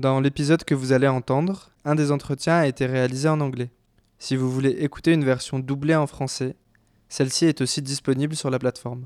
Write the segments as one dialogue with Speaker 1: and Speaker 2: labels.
Speaker 1: Dans l'épisode que vous allez entendre, un des entretiens a été réalisé en anglais. Si vous voulez écouter une version doublée en français, celle-ci est aussi disponible sur la plateforme.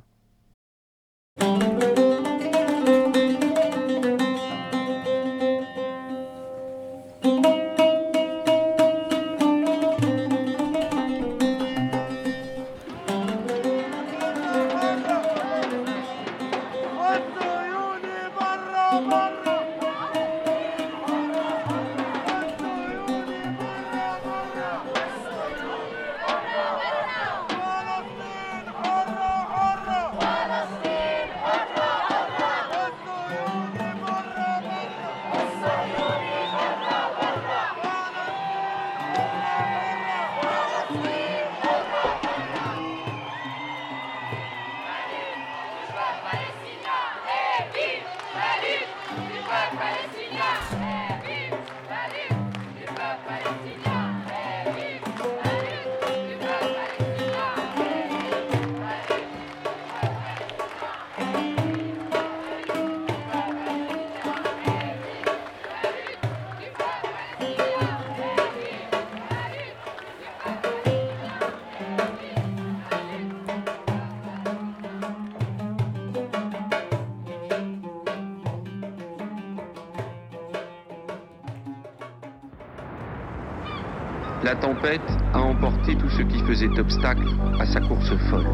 Speaker 2: Tempête a emporté tout ce qui faisait obstacle à sa course folle.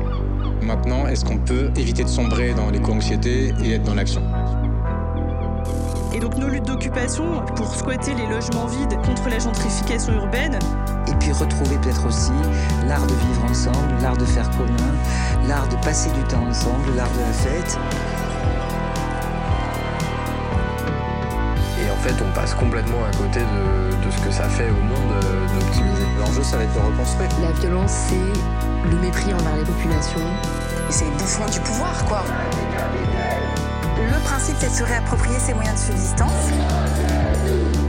Speaker 3: Maintenant, est-ce qu'on peut éviter de sombrer dans l'éco-anxiété et être dans l'action?
Speaker 4: Et donc nos luttes d'occupation pour squatter les logements vides contre la gentrification urbaine.
Speaker 5: Et puis retrouver peut-être aussi l'art de vivre ensemble, l'art de faire commun, l'art de passer du temps ensemble, l'art de la fête.
Speaker 6: Passe complètement à côté de, de ce que ça fait au monde euh, d'optimiser.
Speaker 3: L'enjeu, ça va être de reconstruire.
Speaker 7: La violence, c'est le mépris envers les populations.
Speaker 8: C'est les bouffons du pouvoir, quoi. Le principe, c'est de se réapproprier ses moyens de subsistance.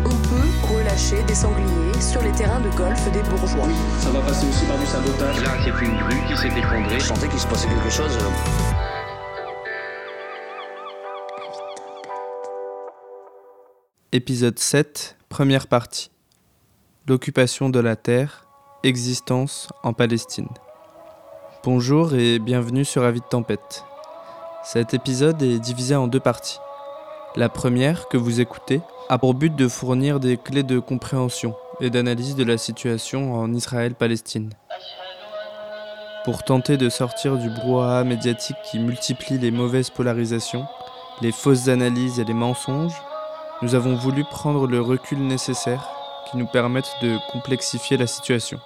Speaker 7: On peut relâcher des sangliers sur les terrains de golf des bourgeois.
Speaker 9: Ça va passer aussi par du sabotage.
Speaker 2: Là, c'est une grue qui s'est effondrée.
Speaker 10: Je sentais qu'il se passait quelque chose.
Speaker 1: Épisode 7, première partie. L'occupation de la terre, existence en Palestine. Bonjour et bienvenue sur Avis de Tempête. Cet épisode est divisé en deux parties. La première, que vous écoutez, a pour but de fournir des clés de compréhension et d'analyse de la situation en Israël-Palestine. Pour tenter de sortir du brouhaha médiatique qui multiplie les mauvaises polarisations, les fausses analyses et les mensonges, nous avons voulu prendre le recul nécessaire qui nous permette de complexifier la situation.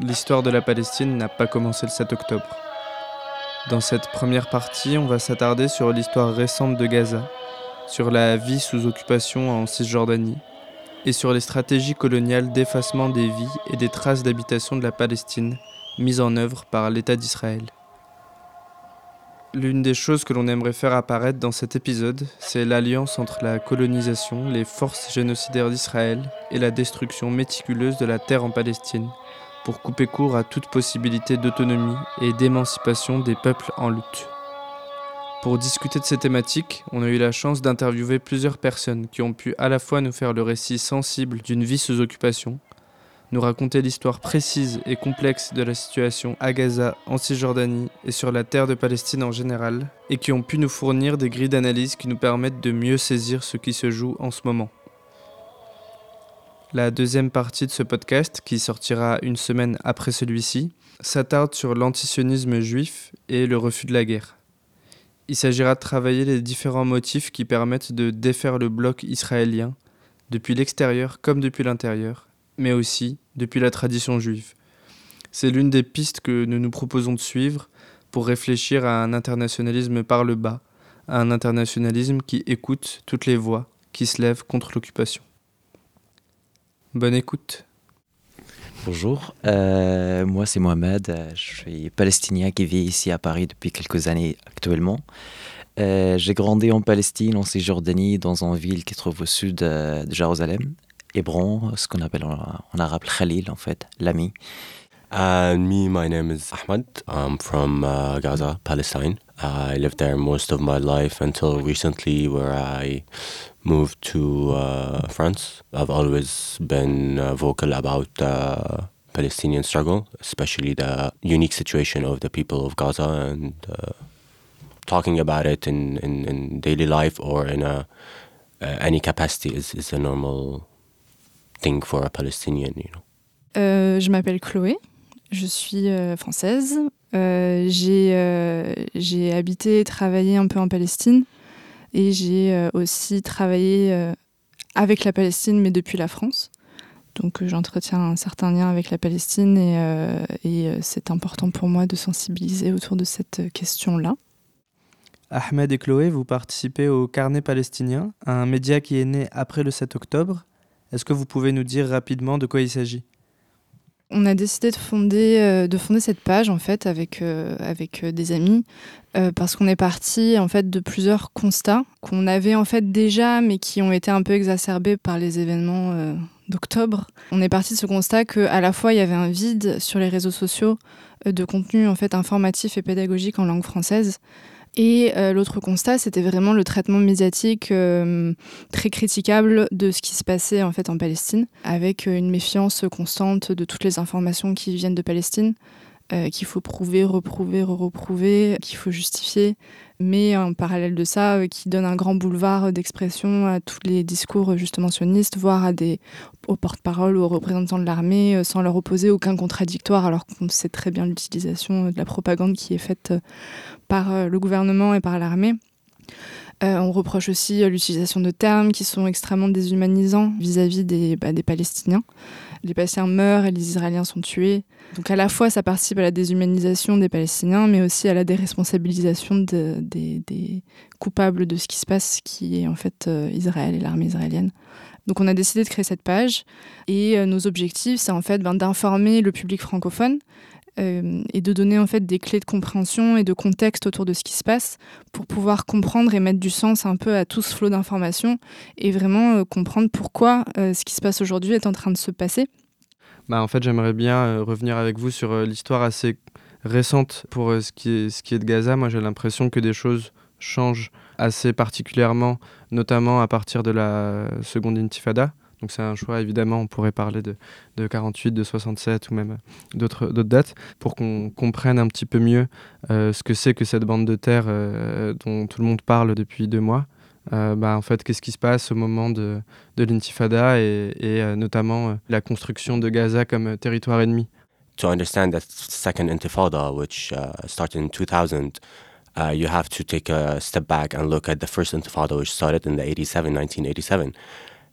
Speaker 1: L'histoire de la Palestine n'a pas commencé le 7 octobre. Dans cette première partie, on va s'attarder sur l'histoire récente de Gaza, sur la vie sous occupation en Cisjordanie et sur les stratégies coloniales d'effacement des vies et des traces d'habitation de la Palestine mises en œuvre par l'État d'Israël. L'une des choses que l'on aimerait faire apparaître dans cet épisode, c'est l'alliance entre la colonisation, les forces génocidaires d'Israël et la destruction méticuleuse de la terre en Palestine, pour couper court à toute possibilité d'autonomie et d'émancipation des peuples en lutte. Pour discuter de ces thématiques, on a eu la chance d'interviewer plusieurs personnes qui ont pu à la fois nous faire le récit sensible d'une vie sous occupation, nous raconter l'histoire précise et complexe de la situation à Gaza, en Cisjordanie et sur la terre de Palestine en général, et qui ont pu nous fournir des grilles d'analyse qui nous permettent de mieux saisir ce qui se joue en ce moment. La deuxième partie de ce podcast, qui sortira une semaine après celui-ci, s'attarde sur l'antisionisme juif et le refus de la guerre. Il s'agira de travailler les différents motifs qui permettent de défaire le bloc israélien, depuis l'extérieur comme depuis l'intérieur, mais aussi depuis la tradition juive. C'est l'une des pistes que nous nous proposons de suivre pour réfléchir à un internationalisme par le bas, à un internationalisme qui écoute toutes les voix qui se lèvent contre l'occupation. Bonne écoute.
Speaker 11: Bonjour, euh, moi c'est Mohamed, je suis palestinien qui vit ici à Paris depuis quelques années actuellement. Euh, j'ai grandi en Palestine, en Cisjordanie, dans une ville qui se trouve au sud de Jérusalem, Hébron, ce qu'on appelle en, en arabe Khalil en fait, l'ami.
Speaker 12: And me, my name is Ahmed. I'm from uh, Gaza, Palestine.
Speaker 10: I lived there most of my life until recently, where I moved to uh, France. I've always been uh, vocal about the Palestinian struggle, especially the unique situation of the people of Gaza, and uh, talking about it in, in, in, daily life or in a, uh, any capacity is, is a normal thing for a Palestinian, you know.
Speaker 12: Euh, je m'appelle Chloé, je suis euh, française. Euh, j'ai habité et travaillé un peu en Palestine et j'ai aussi travaillé avec la Palestine mais depuis la France. Donc j'entretiens un certain lien avec la Palestine et, et c'est important pour moi de sensibiliser autour de cette question-là.
Speaker 1: Ahmed et Chloé, vous participez au Carnet palestinien, un média qui est né après le 7 octobre. Est-ce que vous pouvez nous dire rapidement de quoi il s'agit?
Speaker 12: On a décidé de fonder, euh, de fonder cette page en fait avec, euh, euh, des amis parce qu'on est parti en fait de plusieurs constats qu'on avait en fait déjà mais qui ont été un peu exacerbés par les événements d'octobre. On est parti de ce constat que à la fois il y avait un vide sur les réseaux sociaux de contenu en fait informatif et pédagogique en langue française et euh, l'autre constat, c'était vraiment le traitement médiatique euh, très critiquable de ce qui se passait en fait en Palestine, avec euh, une méfiance constante de toutes les informations qui viennent de Palestine, qu'il faut prouver, reprouver, reprouver, qu'il faut justifier, mais en parallèle de ça, qui donne un grand boulevard d'expression à tous les discours justement sionistes, voire à des aux porte-parole ou aux représentants de l'armée, sans leur opposer aucun contradictoire, alors qu'on sait très bien l'utilisation de la propagande qui est faite par euh, le gouvernement et par l'armée. Euh, on reproche aussi euh, l'utilisation de termes qui sont extrêmement déshumanisants vis-à-vis des, bah, des, Palestiniens. Les Palestiniens meurent et les Israéliens sont tués. Donc à la fois, ça participe à la déshumanisation des Palestiniens, mais aussi à la déresponsabilisation de, des, coupables de ce qui se passe, qui est en fait Israël et l'armée israélienne. Donc on a décidé de créer cette page et nos objectifs, c'est en fait ben, d'informer le public francophone euh, et de donner en fait des clés de compréhension et de contexte autour de ce qui se passe pour pouvoir comprendre et mettre du sens un peu à tout ce flot d'informations et vraiment euh, comprendre pourquoi euh, ce qui se passe aujourd'hui est en train de se passer.
Speaker 1: Bah, en fait, j'aimerais bien revenir avec vous sur l'histoire assez récente pour ce, qui est, ce qui est de Gaza. Moi, j'ai l'impression que des choses changent assez particulièrement, notamment à partir de la seconde intifada. Donc c'est un choix, évidemment, on pourrait parler de, de 48, de 67 ou même d'autres dates, pour qu'on comprenne un petit peu mieux euh, ce que c'est que cette bande de terre euh, dont tout le monde parle depuis deux mois. Euh, bah, en fait, qu'est-ce qui se passe au moment de, de l'intifada et, et notamment la construction de Gaza comme territoire ennemi?
Speaker 10: To understand that second intifada, which uh, started in 2000, uh, you have to take a step back and look at the first intifada, which started in the 87, 1987.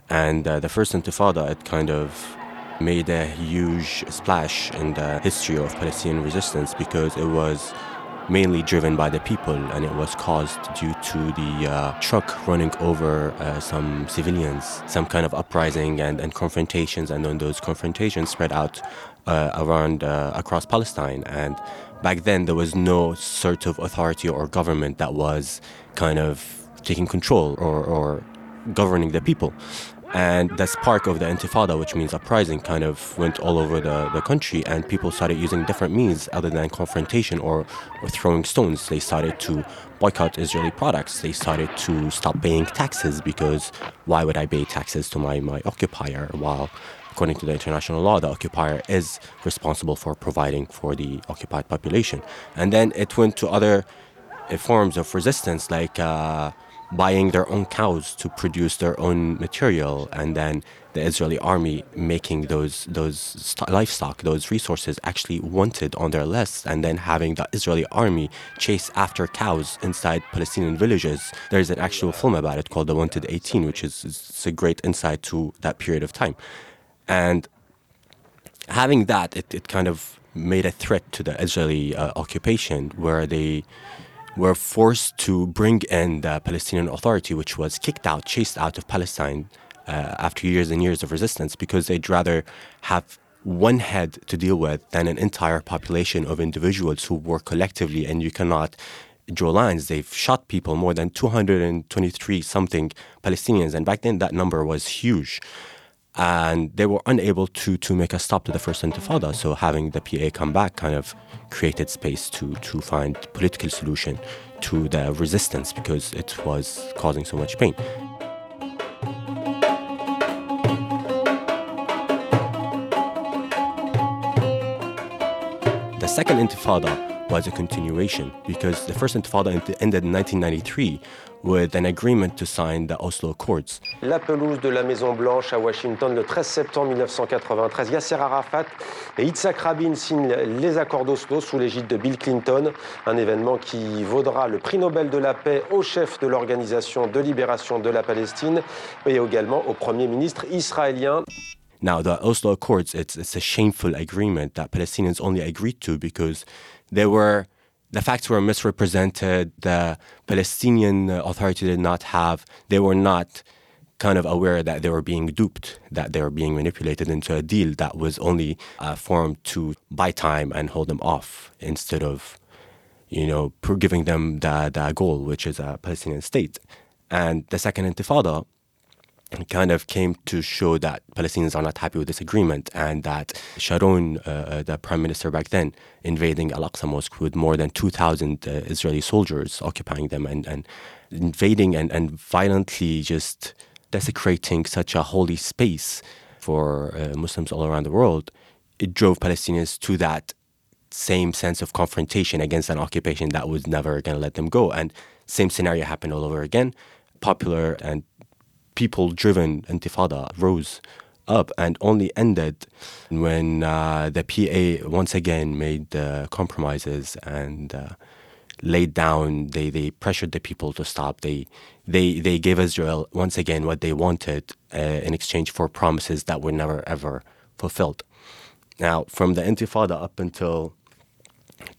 Speaker 10: And uh, the first Intifada, it kind of made a huge splash in the history of Palestinian resistance because it was mainly driven by the people and it was caused due to the uh, truck running over uh, some civilians, some kind of uprising and, and confrontations, and then those confrontations spread out uh, around uh, across Palestine. And back then, there was no sort of authority or government that was kind of taking control or, or governing the people. And the spark of the Intifada, which means uprising, kind of went all over the, the country, and people started using different means other than confrontation or, or throwing stones. They started to boycott Israeli products. They started to stop paying taxes because why would I pay taxes to my, my occupier while according to the international law, the occupier is responsible for providing for the occupied population. And then it went to other uh, forms of resistance, like uh, buying their own cows to produce their own material, and then the Israeli army making those those st- livestock, those resources actually wanted on their list, and then having the Israeli army chase after cows inside Palestinian villages. There's an actual film about it called The Wanted 18, which is, is a great insight to that period of time, and having that, it, it kind of made a threat to the Israeli uh, occupation, where they were forced to bring in the Palestinian Authority, which was kicked out, chased out of Palestine uh, after years and years of resistance because they'd rather have one head to deal with than an entire population of individuals who work collectively, and you cannot draw lines. They've shot people, more than 223 something Palestinians, and back then that number was huge and they were unable to to make a stop to the first intifada so having the PA come back kind of created space to to find political solution to the resistance because it was causing so much pain. The second intifada was a continuation because the first intifada ended in 1993 with an agreement to sign the Oslo Accords.
Speaker 13: La pelouse de la Maison Blanche à Washington le 13 septembre 1993. Yasser Arafat et Yitzhak Rabin signent les accords d'Oslo sous l'égide de Bill Clinton, un événement qui vaudra le prix Nobel de la paix au chef de l'organisation de libération de la Palestine et également au premier ministre israélien.
Speaker 10: Now, the Oslo Accords, it's, it's a shameful agreement that Palestinians only agreed to because they were the facts were misrepresented. The Palestinian Authority did not have, they were not kind of aware that they were being duped, that they were being manipulated into a deal that was only uh, formed to buy time and hold them off instead of, you know, giving them the, the goal, which is a Palestinian state. And the Second Intifada kind of came to show that Palestinians are not happy with this agreement and that Sharon, uh, uh the prime minister back then, invading Al Aqsa Mosque with more than 2,000 uh, Israeli soldiers occupying them and, and invading and, and violently just desecrating such a holy space for uh, Muslims all around the world, it drove Palestinians to that same sense of confrontation against an occupation that was never going to let them go. And same scenario happened all over again. Popular and people driven intifada rose up and only ended when uh, the PA once again made uh, compromises and uh, laid down. They they pressured the people to stop. They they they gave Israel once again what they wanted uh, in exchange for promises that were never ever fulfilled. Now, from the Intifada up until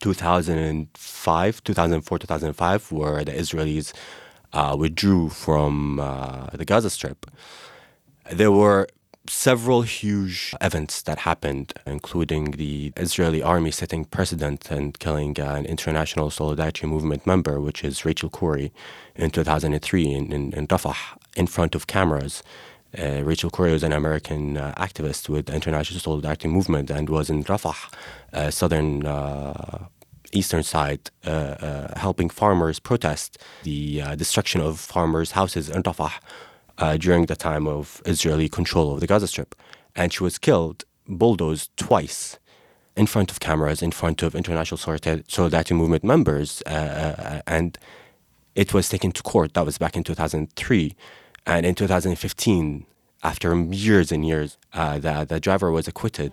Speaker 10: 2005, 2004, 2005, where the Israelis uh, withdrew from uh, the Gaza Strip, there were several huge events that happened, including the Israeli army setting precedent and killing an international solidarity movement member, which is Rachel Corrie, in 2003 in, in, in Rafah in front of cameras. Uh, Rachel Corrie was an American uh, activist with the International Solidarity Movement and was in Rafah, uh, southern uh, eastern side, uh, uh, helping farmers protest the uh, destruction of farmers' houses in Rafah during the time of Israeli control of the Gaza Strip. And she was killed, bulldozed twice in front of cameras, in front of international solidarity movement members, uh, and it was taken to court. That was back in 2003, and in 2015, after years and years, uh, the the driver was acquitted.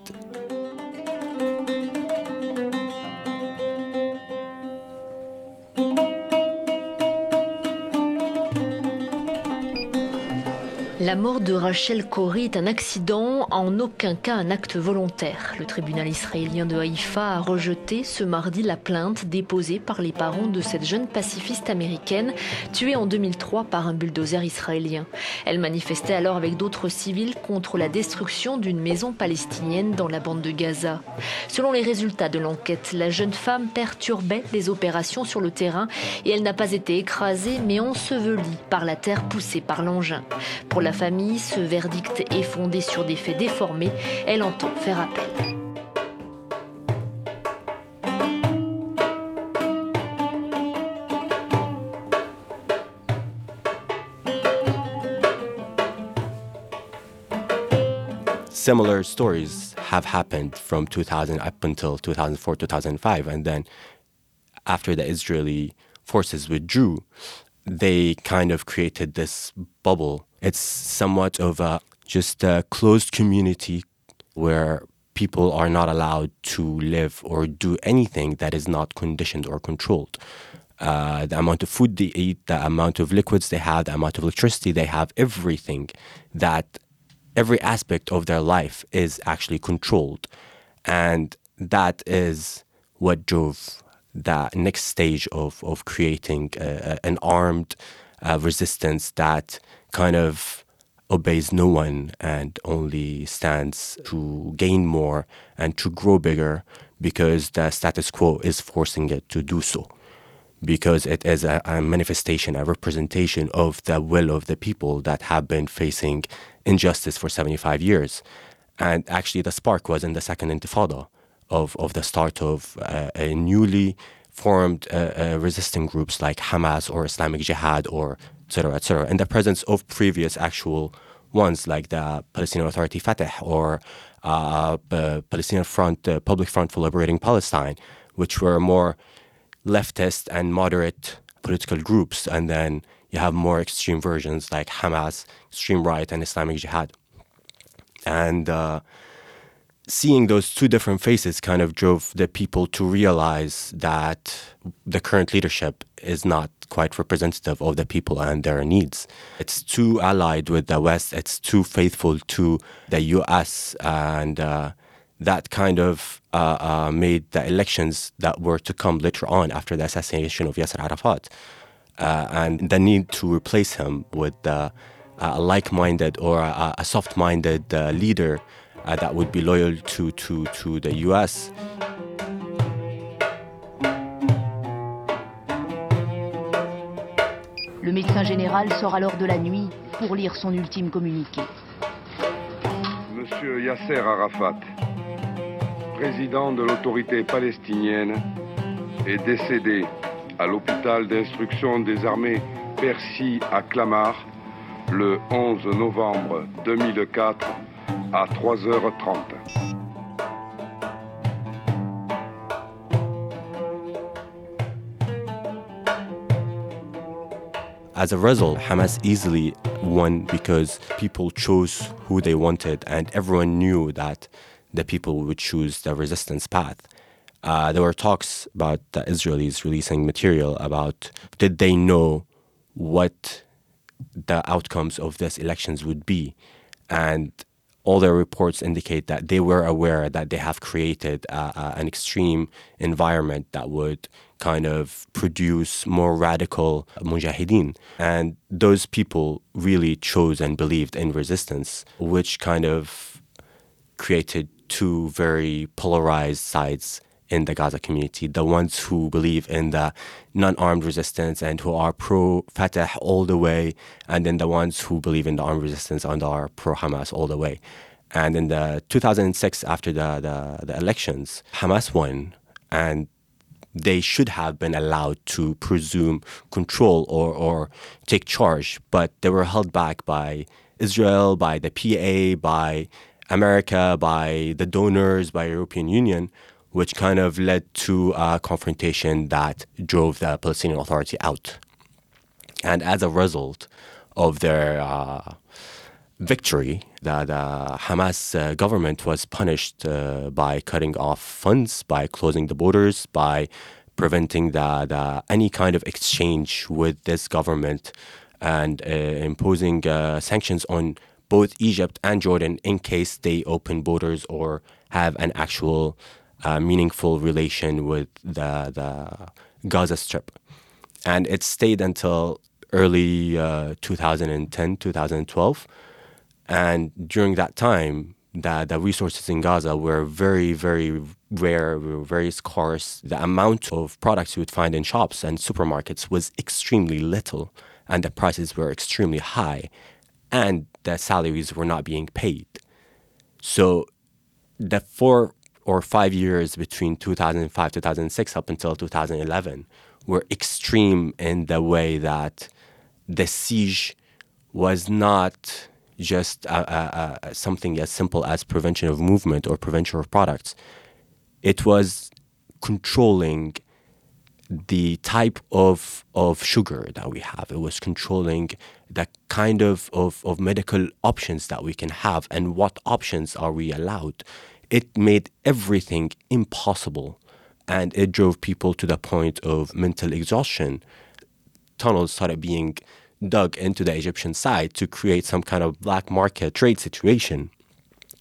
Speaker 14: La mort de Rachel Corrie est un accident, en aucun cas un acte volontaire. Le tribunal israélien de Haïfa a rejeté ce mardi la plainte déposée par les parents de cette jeune pacifiste américaine tuée en 2003 par un bulldozer israélien. Elle manifestait alors avec d'autres civils contre la destruction d'une maison palestinienne dans la bande de Gaza. Selon les résultats de l'enquête, la jeune femme perturbait les opérations sur le terrain et elle n'a pas été écrasée mais ensevelie par la terre poussée par l'engin. Pour la famille, ce verdict est fondé sur des faits déformés. Elle entend faire appel.
Speaker 10: Similar stories have happened from 2000 up until 2004, 2005. And then after the Israeli forces withdrew, they kind of created this bubble it's somewhat of a just a closed community where people are not allowed to live or do anything that is not conditioned or controlled. Uh, the amount of food they eat, the amount of liquids they have, the amount of electricity they have, everything that every aspect of their life is actually controlled. And that is what drove the next stage of, of creating a, an armed uh, resistance that kind of obeys no one and only stands to gain more and to grow bigger because the status quo is forcing it to do so. Because it is a, a, manifestation, a representation of the will of the people that have been facing injustice for 75 years. And actually, the spark was in the second intifada of, of the start of uh, a newly formed uh, uh, resisting groups like Hamas or Islamic Jihad or etc. etc. and the presence of previous actual ones like the Palestinian Authority Fatah or uh, Palestinian Front, uh, Public Front for Liberating Palestine, which were more leftist and moderate political groups, and then you have more extreme versions like Hamas, extreme right, and Islamic Jihad. And uh, seeing those two different faces kind of drove the people to realize that the current leadership is not quite representative of the people and their needs. It's too allied with the West, it's too faithful to the US, and uh, that kind of uh, uh, made the elections that were to come later on after the assassination of Yasser Arafat uh, and the need to replace him with uh, a like minded or a, a soft minded uh, leader that would be loyal to, to, to the US.
Speaker 15: Le médecin général sort alors de la nuit pour lire son ultime communiqué.
Speaker 16: Monsieur Yasser Arafat, président de l'autorité palestinienne, est décédé à l'hôpital d'instruction des armées Percy à Clamart le 11 novembre 2004 à 3h30.
Speaker 10: As a result, Hamas easily won because people chose who they wanted, and everyone knew that the people would choose the resistance path. Uh, there were talks about the Israelis releasing material about did they know what the outcomes of these elections would be, and all their reports indicate that they were aware that they have created uh, uh, an extreme environment that would kind of produce more radical mujahideen. And those people really chose and believed in resistance, which kind of created two very polarized sides in the Gaza community, the ones who believe in the non armed resistance and who are pro Fatah all the way, and then the ones who believe in the armed resistance and are pro Hamas all the way. And in the 2006, after the, the, the elections, Hamas won, and they should have been allowed to presume control or, or take charge, but they were held back by Israel, by the PA, by America, by the donors, by European Union, which kind of led to a confrontation that drove the Palestinian Authority out. And as a result of their uh, victory, the, the Hamas uh, government was punished uh, by cutting off funds, by closing the borders, by preventing the, the any kind of exchange with this government, and uh, imposing uh, sanctions on both Egypt and Jordan in case they open borders or have an actual uh, meaningful relation with the, the Gaza Strip. And it stayed until early uh, 2010, 2012. And during that time, the, the resources in Gaza were very, very rare, were very scarce. The amount of products you would find in shops and supermarkets was extremely little, and the prices were extremely high, and the salaries were not being paid. So the four or five years between 2005 2006 up until 2011 were extreme in the way that the siege was not just a, a, a, something as simple as prevention of movement or prevention of products. It was controlling the type of, of sugar that we have. It was controlling the kind of, of, of medical options that we can have and what options are we allowed it made everything impossible and it drove people to the point of mental exhaustion. Tunnels started being dug into the Egyptian side to create some kind of black market trade situation,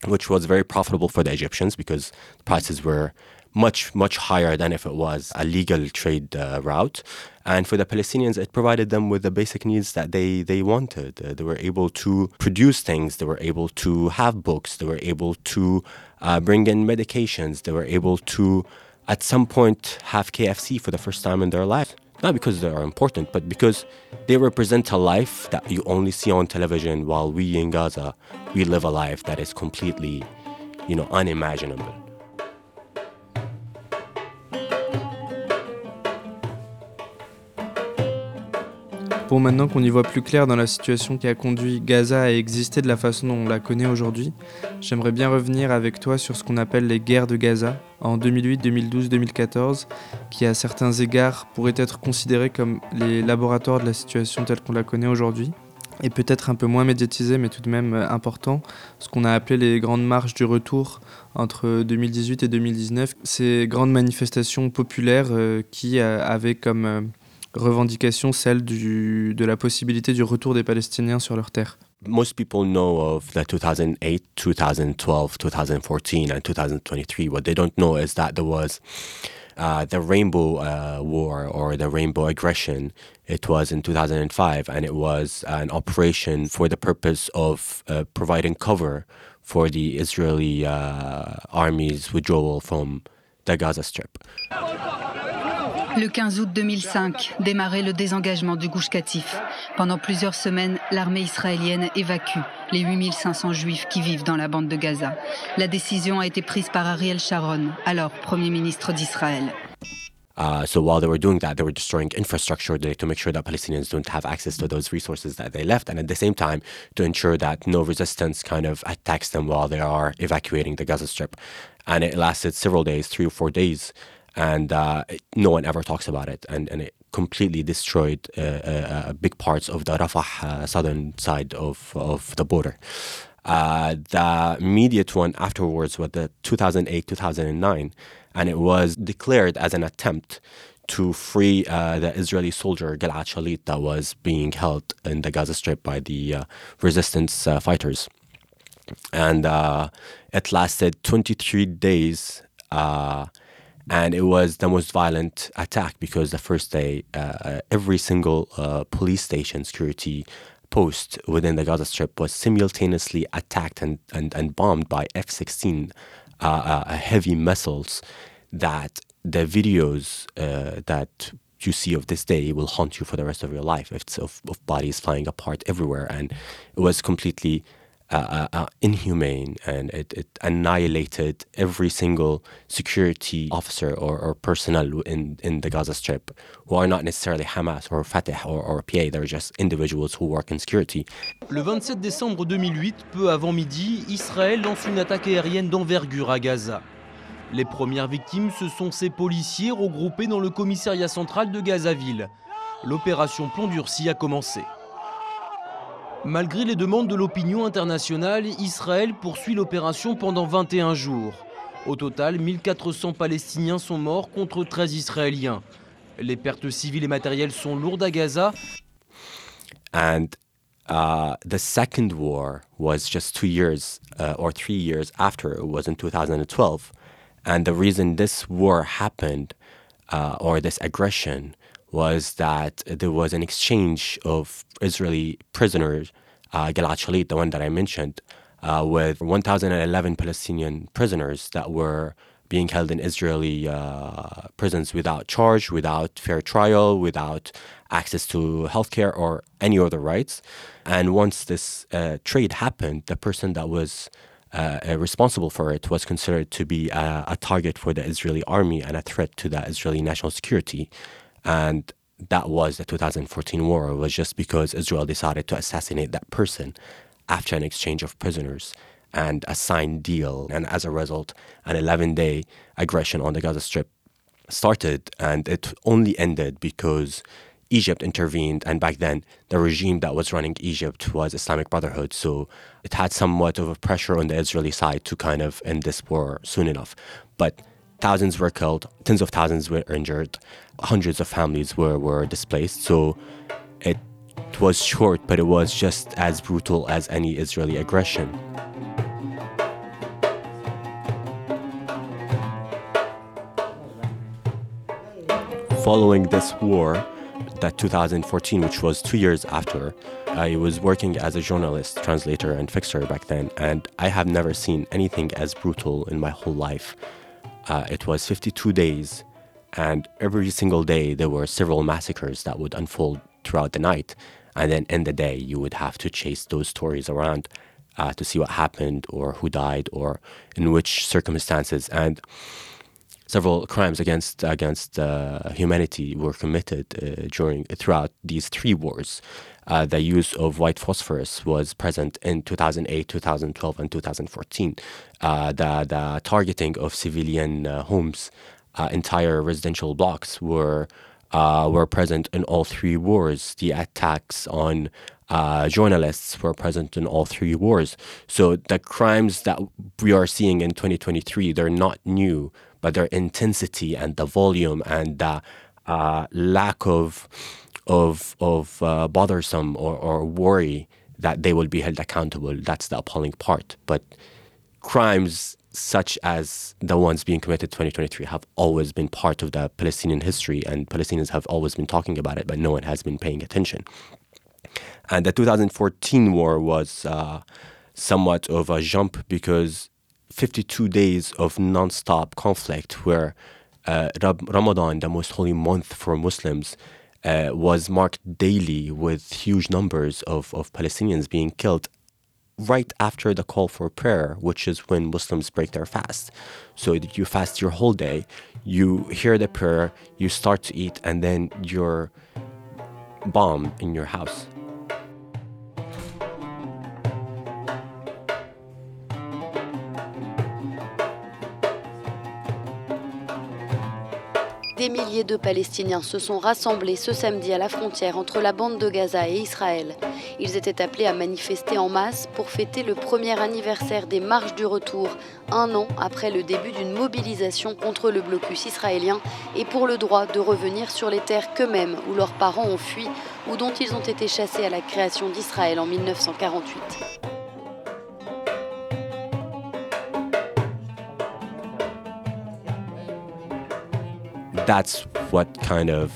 Speaker 10: which was very profitable for the Egyptians because prices were much, much higher than if it was a legal trade uh, route. And for the Palestinians, it provided them with the basic needs that they, they wanted. Uh, they were able to produce things, they were able to have books, they were able to uh, bring in medications, they were able to, at some point, have KFC for the first time in their life. Not because they are important, but because they represent a life that you only see on television, while we in Gaza, we live a life that is completely, you know, unimaginable.
Speaker 1: Pour maintenant qu'on y voit plus clair dans la situation qui a conduit Gaza à exister de la façon dont on la connaît aujourd'hui, j'aimerais bien revenir avec toi sur ce qu'on appelle les guerres de Gaza en 2008, 2012, 2014, qui à certains égards pourraient être considérés comme les laboratoires de la situation telle qu'on la connaît aujourd'hui et peut-être un peu moins médiatisé, mais tout de même euh, important, ce qu'on a appelé les grandes marches du retour entre 2018 et 2019. Ces grandes manifestations populaires euh, qui euh, avaient comme revendication celle du, de la possibilité du retour des Palestiniens sur leur terre.
Speaker 10: Most people know of the 2008, 2012, 2014, and 2023. What they don't know is that there was uh, the Rainbow uh, War or the Rainbow Aggression. It was in 2005, and it was an operation for the purpose of uh, providing cover for the Israeli uh, army's withdrawal from the Gaza Strip.
Speaker 17: Le 15 août 2005 démarrait le désengagement du Gouche Katif. Pendant plusieurs semaines, l'armée israélienne évacue les 8500 juifs qui vivent dans la bande de Gaza. La décision a été prise par Ariel Sharon, alors Premier ministre d'Israël.
Speaker 10: Uh, so while they were doing that, they were destroying infrastructure to make sure that Palestinians don't have access to those resources that they left, and at the same time to ensure that no resistance kind of attacks them while they are evacuating the Gaza Strip. And it lasted several days, three or four days, and uh, no one ever talks about it. And, and it completely destroyed uh, uh, uh big parts of the Rafah uh, southern side of, of the border. Uh, the immediate one afterwards was the 2008 2009, and it was declared as an attempt to free the Israeli soldier Gilad Shalit that was being held in the Gaza Strip by the resistance fighters. And it lasted 23 days and it was the most violent attack because the first day, uh, every single uh, police station security post within the Gaza Strip was simultaneously attacked and, and, and bombed by F 16 uh, uh, heavy missiles that the videos uh, that you see of this day will haunt you for the rest of your life. It's of, of bodies flying apart everywhere. And it was completely inhumane and it, annihilated every single security officer or, personnel in, the Gaza Strip who are not necessarily Hamas or Fatah or, they're just individuals who work in security.
Speaker 18: Le 27 décembre 2008, peu avant midi, Israël lance une attaque aérienne d'envergure à Gaza. Les premières victimes, ce sont ces policiers regroupés dans le commissariat central de Gazaville. L'opération Plomb durci a commencé. Malgré les demandes de l'opinion internationale, Israël poursuit l'opération pendant 21 jours. Au total, 1400 Palestiniens sont morts contre 13 Israéliens. Les pertes civiles et matérielles sont lourdes à Gaza.
Speaker 10: And uh, the second war was just two years uh, or three years after it was in 2012. And the reason this war happened uh, or this aggression was that there was an exchange of Israeli prisoners, uh, Gilad Shalit, the one that I mentioned, uh, with 1,011 Palestinian prisoners that were being held in Israeli uh, prisons without charge, without fair trial, without access to healthcare or any other rights. And once this uh, trade happened, the person that was uh, responsible for it was considered to be a, a target for the Israeli army and a threat to the Israeli national security. And that was the 2014 war it was just because Israel decided to assassinate that person after an exchange of prisoners and a signed deal. And as a result, an 11 day aggression on the Gaza Strip started, and it only ended because Egypt intervened. And back then, the regime that was running Egypt was Islamic Brotherhood. So it had somewhat of a pressure on the Israeli side to kind of end this war soon enough. But thousands were killed, tens of thousands were injured, hundreds of families were, were displaced. So it was short, but it was just as brutal as any Israeli aggression. Following this war, that 2014, which was two years after, I was working as a journalist, translator, and fixer back then, and I have never seen anything as brutal in my whole life. Uh, it was 52 days, and every single day there were several massacres that would unfold throughout the night. And then in the day, you would have to chase those stories around uh, to see what happened or who died or in which circumstances. And several crimes against against uh, humanity were committed uh, during throughout these three wars. Uh, the use of white phosphorus was present in 2008, 2012, and 2014. Uh, the the targeting of civilian uh, homes, uh, entire residential blocks were were present in all three wars. The attacks on uh, journalists were present in all three wars. So the crimes that we are seeing in 2023, they're not new, but their intensity and the volume and the uh, lack of of of uh, bothersome or, or worry that they will be held accountable. That's the appalling part. But crimes such as the ones being committed 2023 have always been part of the Palestinian history, and Palestinians have always been talking about it, but no one has been paying attention. And the 2014 war was uh, somewhat of a jump because 52 days of non-stop conflict where uh, Ramadan, the most holy month for Muslims, uh, was marked daily with huge numbers of, of Palestinians being killed right after the call for prayer, which is when Muslims break their fast. So you fast your whole day, you hear the prayer, you start to eat, and then you're bombed in your house.
Speaker 19: Milliers de Palestiniens se sont rassemblés ce samedi à la frontière entre la bande de Gaza et Israël. Ils étaient appelés à manifester en masse pour fêter le premier anniversaire des marches du retour, un an après le début d'une mobilisation contre le blocus israélien et pour le droit de revenir sur les terres qu'eux-mêmes ou leurs parents ont fui ou dont ils ont été chassés à la création d'Israël en 1948.
Speaker 10: That's what kind of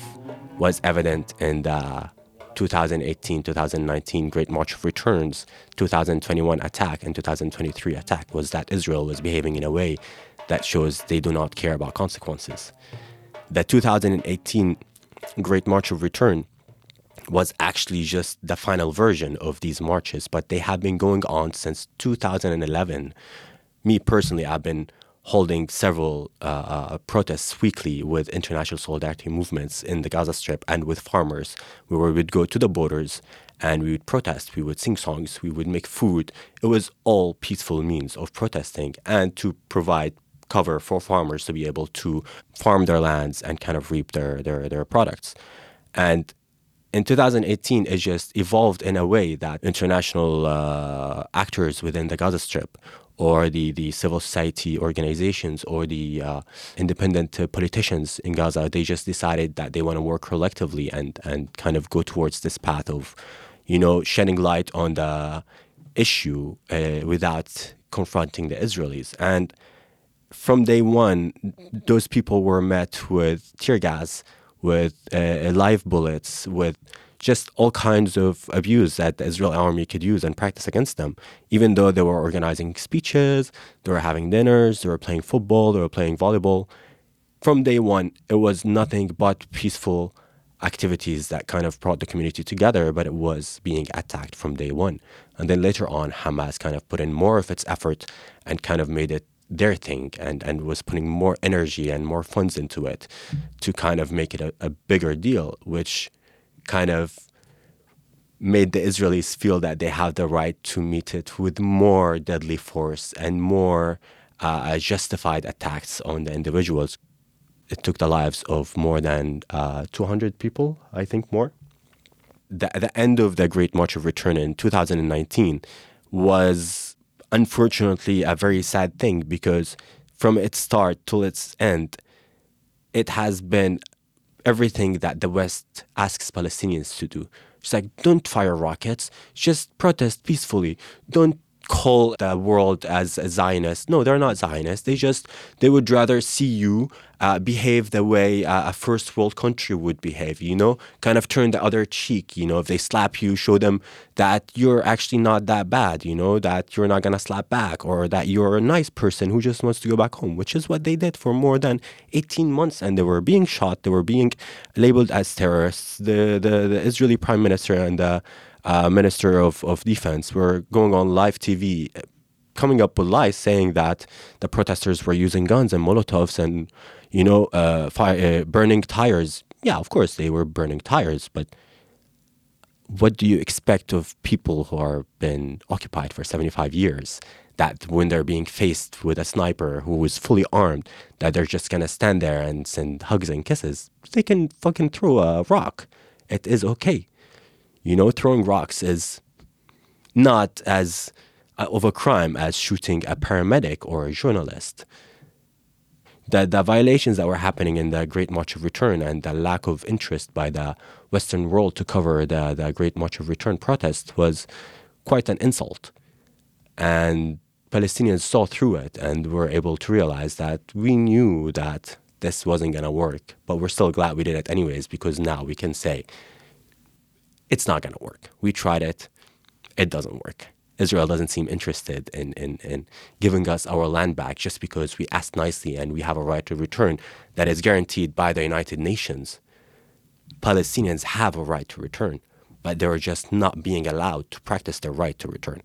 Speaker 10: was evident in the 2018 2019 Great March of Returns, 2021 attack, and 2023 attack was that Israel was behaving in a way that shows they do not care about consequences. The 2018 Great March of Return was actually just the final version of these marches, but they have been going on since 2011. Me personally, I've been holding several uh, uh, protests weekly with international solidarity movements in the Gaza Strip and with farmers, where we would go to the borders and we would protest, we would sing songs, we would make food. It was all peaceful means of protesting and to provide cover for farmers to be able to farm their lands and kind of reap their, their, their products. And in 2018, it just evolved in a way that international uh, actors within the Gaza Strip or the, the civil society organizations or the uh, independent uh, politicians in Gaza, they just decided that they want to work collectively and, and kind of go towards this path of, you know, shedding light on the issue uh, without confronting the Israelis. And from day one, those people were met with tear gas, with uh, live bullets, with just all kinds of abuse that the Israel army could use and practice against them. Even though they were organizing speeches, they were having dinners, they were playing football, they were playing volleyball. From day one, it was nothing but peaceful activities that kind of brought the community together, but it was being attacked from day one. And then later on, Hamas kind of put in more of its effort and kind of made it their thing and, and was putting more energy and more funds into it to kind of make it a, a bigger deal, which kind of made the Israelis feel that they have the right to meet it with more deadly force and more uh, justified attacks on the individuals. It took the lives of more than uh, 200 people, I think more. The, the end of the Great March of Return in 2019 was unfortunately a very sad thing because from its start till its end, it has been everything that the West asks Palestinians to do. She's like, don't fire rockets, just protest peacefully. Don't call the world as a Zionist. No, they're not Zionists. They just they would rather see you uh, behave the way uh, a first world country would behave. You know, kind of turn the other cheek. You know, if they slap you, show them that you're actually not that bad. You know, that you're not gonna slap back, or that you're a nice person who just wants to go back home, which is what they did for more than 18 months, and they were being shot. They were being labeled as terrorists. The the, the Israeli prime minister and the uh, Minister of, of Defense were going on live TV coming up with lies saying that the protesters were using guns and Molotovs and You know, uh, fire, uh, burning tires. Yeah, of course they were burning tires, but what do you expect of people who are been occupied for 75 years? That when they're being faced with a sniper who is fully armed, that they're just gonna stand there and send hugs and kisses. They can fucking throw a rock. It is okay. You know, throwing rocks is not as uh, of a crime as shooting a paramedic or a journalist. The, the violations that were happening in the Great March of Return and the lack of interest by the Western world to cover the, the Great March of Return protest was quite an insult. And Palestinians saw through it and were able to realize that we knew that this wasn't going to work, but we're still glad we did it anyways because now we can say it's not going to work. We tried it, it doesn't work. Israel doesn't seem interested in, in, in giving us our land back just because we asked nicely and we have a right to return that is guaranteed by the United Nations. Palestinians have a right to return, but they're just not being allowed to practice their right to return.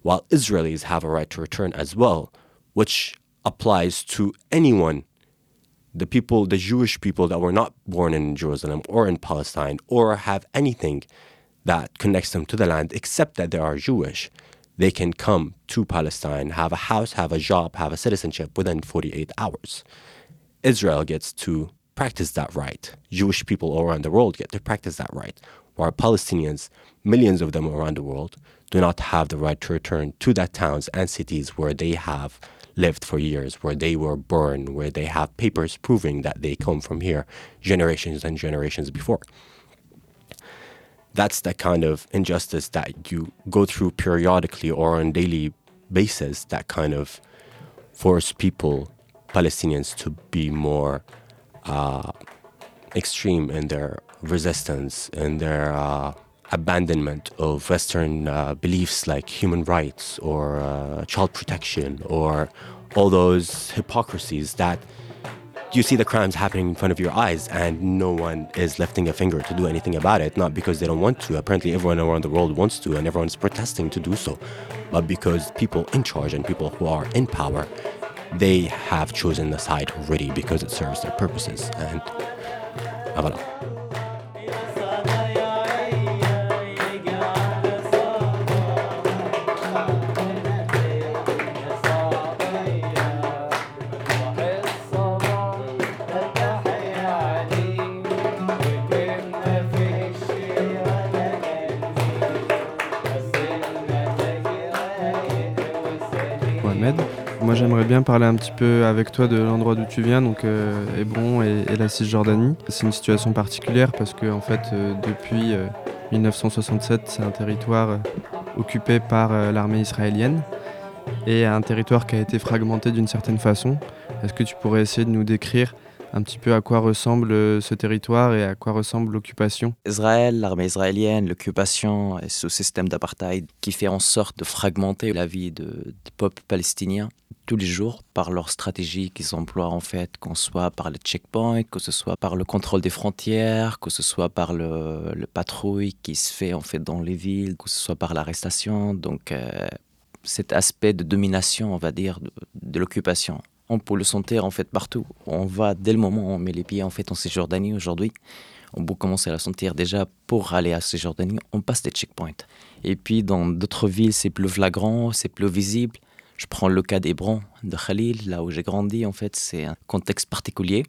Speaker 10: While Israelis have a right to return as well, which applies to anyone the people, the Jewish people that were not born in Jerusalem or in Palestine or have anything that connects them to the land except that they are Jewish, they can come to Palestine, have a house, have a job, have a citizenship within 48 hours. Israel gets to practice that right. Jewish people all around the world get to practice that right, while Palestinians, millions of them around the world, do not have the right to return to the towns and cities where they have lived for years, where they were born, where they have papers proving that they come from here generations and generations before that's the kind of injustice that you go through periodically or on daily basis that kind of force people palestinians to be more uh, extreme in their resistance and their uh, abandonment of western uh, beliefs like human rights or uh, child protection or all those hypocrisies that you see the crimes happening in front of your eyes and no one is lifting a finger to do anything about it not because they don't want to. Apparently everyone around the world wants to and everyone's protesting to do so. But because people in charge and people who are in power they have chosen the side already because it serves their purposes. And voilà.
Speaker 1: Bien parler un petit peu avec toi de l'endroit d'où tu viens, donc euh, Hébron et, la Cisjordanie. C'est une situation particulière parce que, en fait, euh, depuis 1967, euh, c'est un territoire occupé par l'armée israélienne et un territoire qui a été fragmenté d'une certaine façon. Est-ce que tu pourrais essayer de nous décrire un petit peu à quoi ressemble euh, ce territoire et à quoi ressemble l'occupation
Speaker 11: Israël, l'armée israélienne, l'occupation et ce système d'apartheid qui fait en sorte de fragmenter la vie de, du peuple palestinien tous les jours par leur stratégie qu'ils emploient en fait, qu'on soit par les checkpoints, que ce soit par le contrôle des frontières, que ce soit par le, patrouille qui se fait en fait dans les villes, que ce soit par l'arrestation. Donc euh, cet aspect de domination, on va dire, de l'occupation on peut le sentir en fait partout. On va dès le moment où on met les pieds en fait en Cisjordanie aujourd'hui, on peut commencer à la sentir déjà pour aller à Cisjordanie, on passe des checkpoints. Et puis dans d'autres villes, c'est plus flagrant, c'est plus visible. Je prends le cas d'Hébron, de Khalil, là où j'ai grandi en fait, c'est un contexte particulier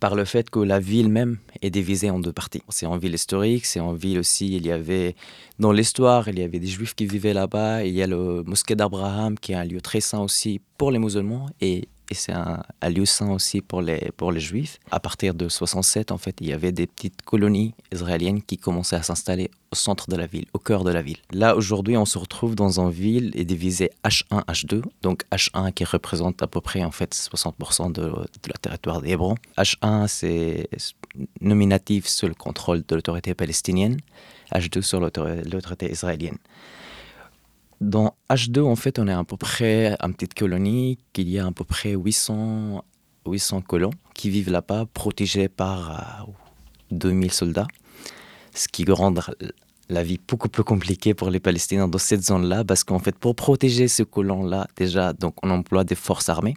Speaker 11: par le fait que la ville même est divisée en deux parties. C'est en ville historique, c'est en ville aussi, il y avait, dans l'histoire, il y avait des juifs qui vivaient là-bas, il y a le mosquée d'Abraham qui est un lieu très saint aussi pour les musulmans et et c'est un, lieu saint aussi pour les, pour les juifs. À partir de 67, en fait, il y avait des petites colonies israéliennes qui commençaient à s'installer au centre de la ville, au cœur de la ville. Là, aujourd'hui, on se retrouve dans une ville divisée H1, H2. Donc H1 qui représente à peu près en fait 60% de, de la territoire d'Hébron. H1, c'est nominatif sous le contrôle de l'autorité palestinienne. H2 sur l'autorité israélienne. Dans H2, en fait, on est à peu près une petite colonie, qu'il y a à peu près 800, 800 colons qui vivent là-bas, protégés par 2000 euh, soldats, ce qui rend la vie beaucoup plus compliquée pour les Palestiniens dans cette zone-là, parce qu'en fait, pour protéger ces colons-là, déjà, donc on emploie des forces armées,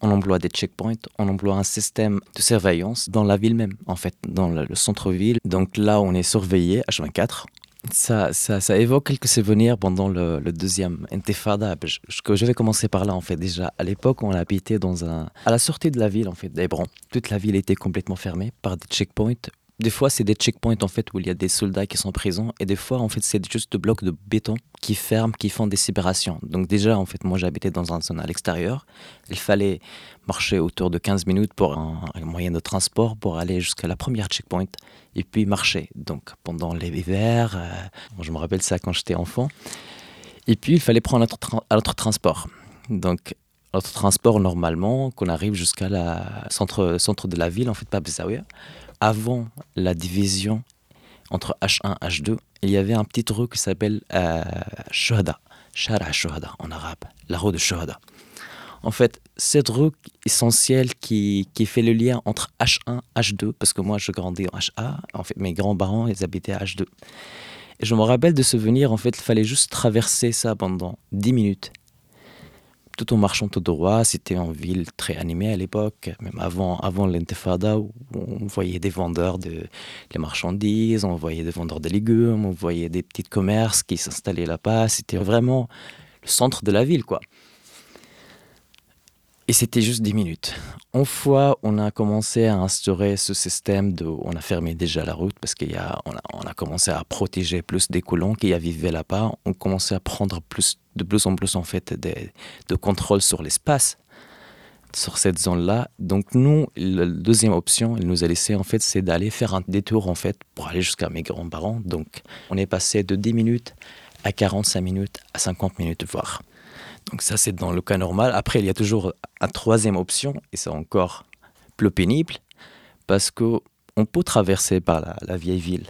Speaker 11: on emploie des checkpoints, on emploie un système de surveillance dans la ville même, en fait, dans le, centre-ville. Donc là, on est surveillé H24. Ça, ça, ça, évoque quelques souvenirs pendant le, deuxième intifada. Je, je, vais commencer par là, en fait. Déjà, à l'époque, on habitait dans un... À la sortie de la ville, en fait, d'Hébron. Toute la ville était complètement fermée par des checkpoints des fois, c'est des checkpoints en fait où il y a des soldats qui sont présents, et des fois, en fait, c'est juste des blocs de béton qui ferment, qui font des séparations. Donc déjà, en fait, moi, j'habitais dans un zone à l'extérieur. Il fallait marcher autour de 15 minutes pour un, moyen de transport pour aller jusqu'à la première checkpoint et puis marcher. Donc pendant les hivers, euh, je me rappelle ça quand j'étais enfant. Et puis il fallait prendre un autre transport. Donc notre transport normalement, qu'on arrive jusqu'à la centre, centre de la ville, en fait, pas Bezaouia avant la division entre H1 et H2, il y avait un petit rue qui s'appelle euh, Shuhada, Shara Shuhada en arabe, la rue de Shuhada. En fait, cette rue essentielle qui, qui, fait le lien entre H1 et H2, parce que moi je grandis en HA, en fait mes grands-parents ils habitaient à H2. Et je me rappelle de ce venir, en fait, il fallait juste traverser ça pendant 10 minutes tout en marchant tout droit. C'était une ville très animée à l'époque, même avant, avant l'intifada, où on voyait des vendeurs de marchandises, on voyait des vendeurs de légumes, on voyait des petits commerces qui s'installaient là-bas. C'était vraiment le centre de la ville, quoi. Et c'était juste 10 minutes. Une fois, on a commencé à instaurer ce système. On a fermé déjà la route parce qu'on a, on a, commencé à protéger plus des colons qui vivaient là-bas. On commençait à prendre plus, de plus en plus en fait de contrôle sur l'espace, sur cette zone-là. Donc, nous, la deuxième option, elle nous a laissé en fait, c'est d'aller faire un détour en fait pour aller jusqu'à mes grands-parents. Donc, on est passé de 10 minutes à 45 minutes à 50 minutes, voire. Donc ça, c'est dans le cas normal. Après, il y a toujours une troisième option, et c'est encore plus pénible, parce qu'on peut traverser par la, vieille ville.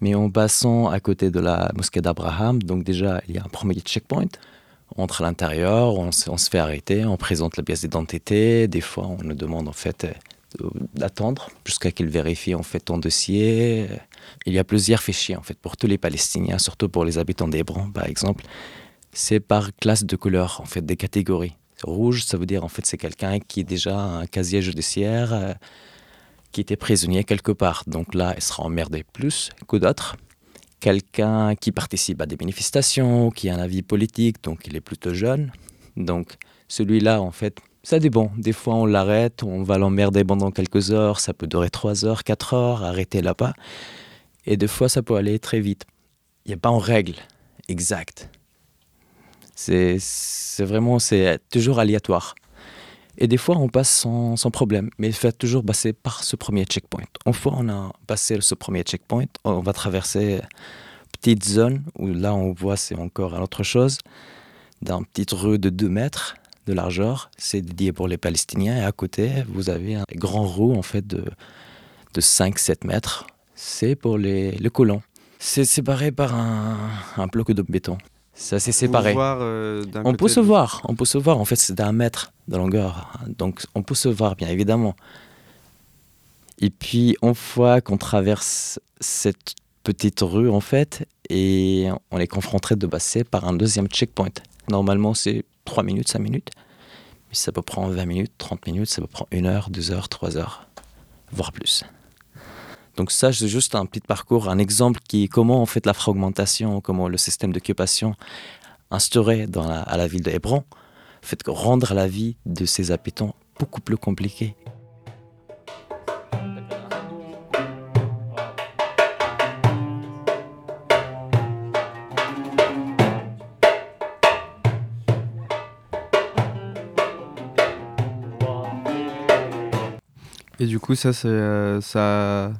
Speaker 11: Mais en passant à côté de la mosquée d'Abraham, donc déjà, il y a un premier checkpoint. On entre à l'intérieur, on, se fait arrêter, on présente la pièce d'identité. Des fois, on nous demande en fait d'attendre jusqu'à qu'il vérifie en fait ton dossier. Il y a plusieurs fichiers en fait pour tous les Palestiniens, surtout pour les habitants d'Hébron par exemple c'est par classe de couleur, en fait, des catégories. Rouge, ça veut dire en fait c'est quelqu'un qui est déjà un casier judiciaire, euh, qui était prisonnier quelque part. Donc là, il sera emmerdé plus que d'autres. Quelqu'un qui participe à des manifestations, qui a un avis politique, donc il est plutôt jeune. Donc celui-là, en fait, ça dépend. Des fois, on l'arrête, on va l'emmerder pendant quelques heures, ça peut durer 3 heures, 4 heures, arrêter là-bas. Et des fois, ça peut aller très vite. Il n'y a pas en règle exacte. C'est vraiment, c'est toujours aléatoire. Et des fois, on passe sans, sans problème, mais il faut toujours passer par ce premier checkpoint. Une fois on a passé ce premier checkpoint, on va traverser une petite zone où là, on voit c'est encore autre chose, dans une petite rue de 2 mètres de largeur. C'est dédié pour les Palestiniens. Et à côté, vous avez un grand roue en fait de, de 5-7 mètres. C'est pour les, les colons. C'est séparé par un, un bloc de béton. C'est assez séparé.
Speaker 1: Euh,
Speaker 11: on peut se voir, on peut se voir. En fait, c'est d'un mètre de longueur, donc on peut se voir bien évidemment. Et puis, une fois qu'on traverse cette petite rue, en fait, et on est confronté de passer par un deuxième checkpoint. Normalement, c'est 3 minutes, 5 minutes. Mais ça peut prendre 20 minutes, 30 minutes, ça peut prendre 1 heure, 2 heures, 3 heures, voire plus. Donc ça, c'est juste un petit parcours, un exemple qui comment on fait la fragmentation, comment le système d'occupation instauré à la ville de Hébron fait rendre la vie de ses habitants beaucoup plus compliquée.
Speaker 1: Et du coup, ça, c'est, euh, ça,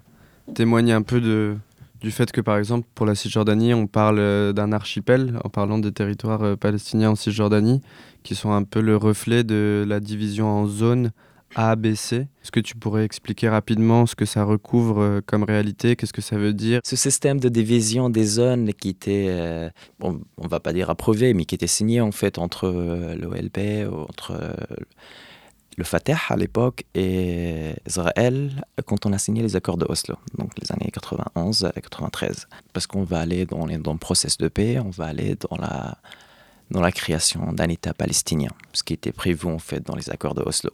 Speaker 1: témoigne un peu de, du fait que, par exemple, pour la Cisjordanie, on parle euh, d'un archipel en parlant des territoires euh, palestiniens en Cisjordanie, qui sont un peu le reflet de la division en zones A, B, C. Est-ce que tu pourrais expliquer rapidement ce que ça recouvre euh, comme réalité? Qu'est-ce que ça veut dire?
Speaker 11: Ce système de division des zones qui était, on va pas dire approuvé, mais qui était signé en fait entre l'OLP, entre le Fatah à l'époque et Israël quand on a signé les accords de Oslo, donc les années 91 et 93. Parce qu'on va aller dans, dans le process de paix, on va aller dans la, dans la création d'un État palestinien, ce qui était prévu en fait dans les accords de Oslo.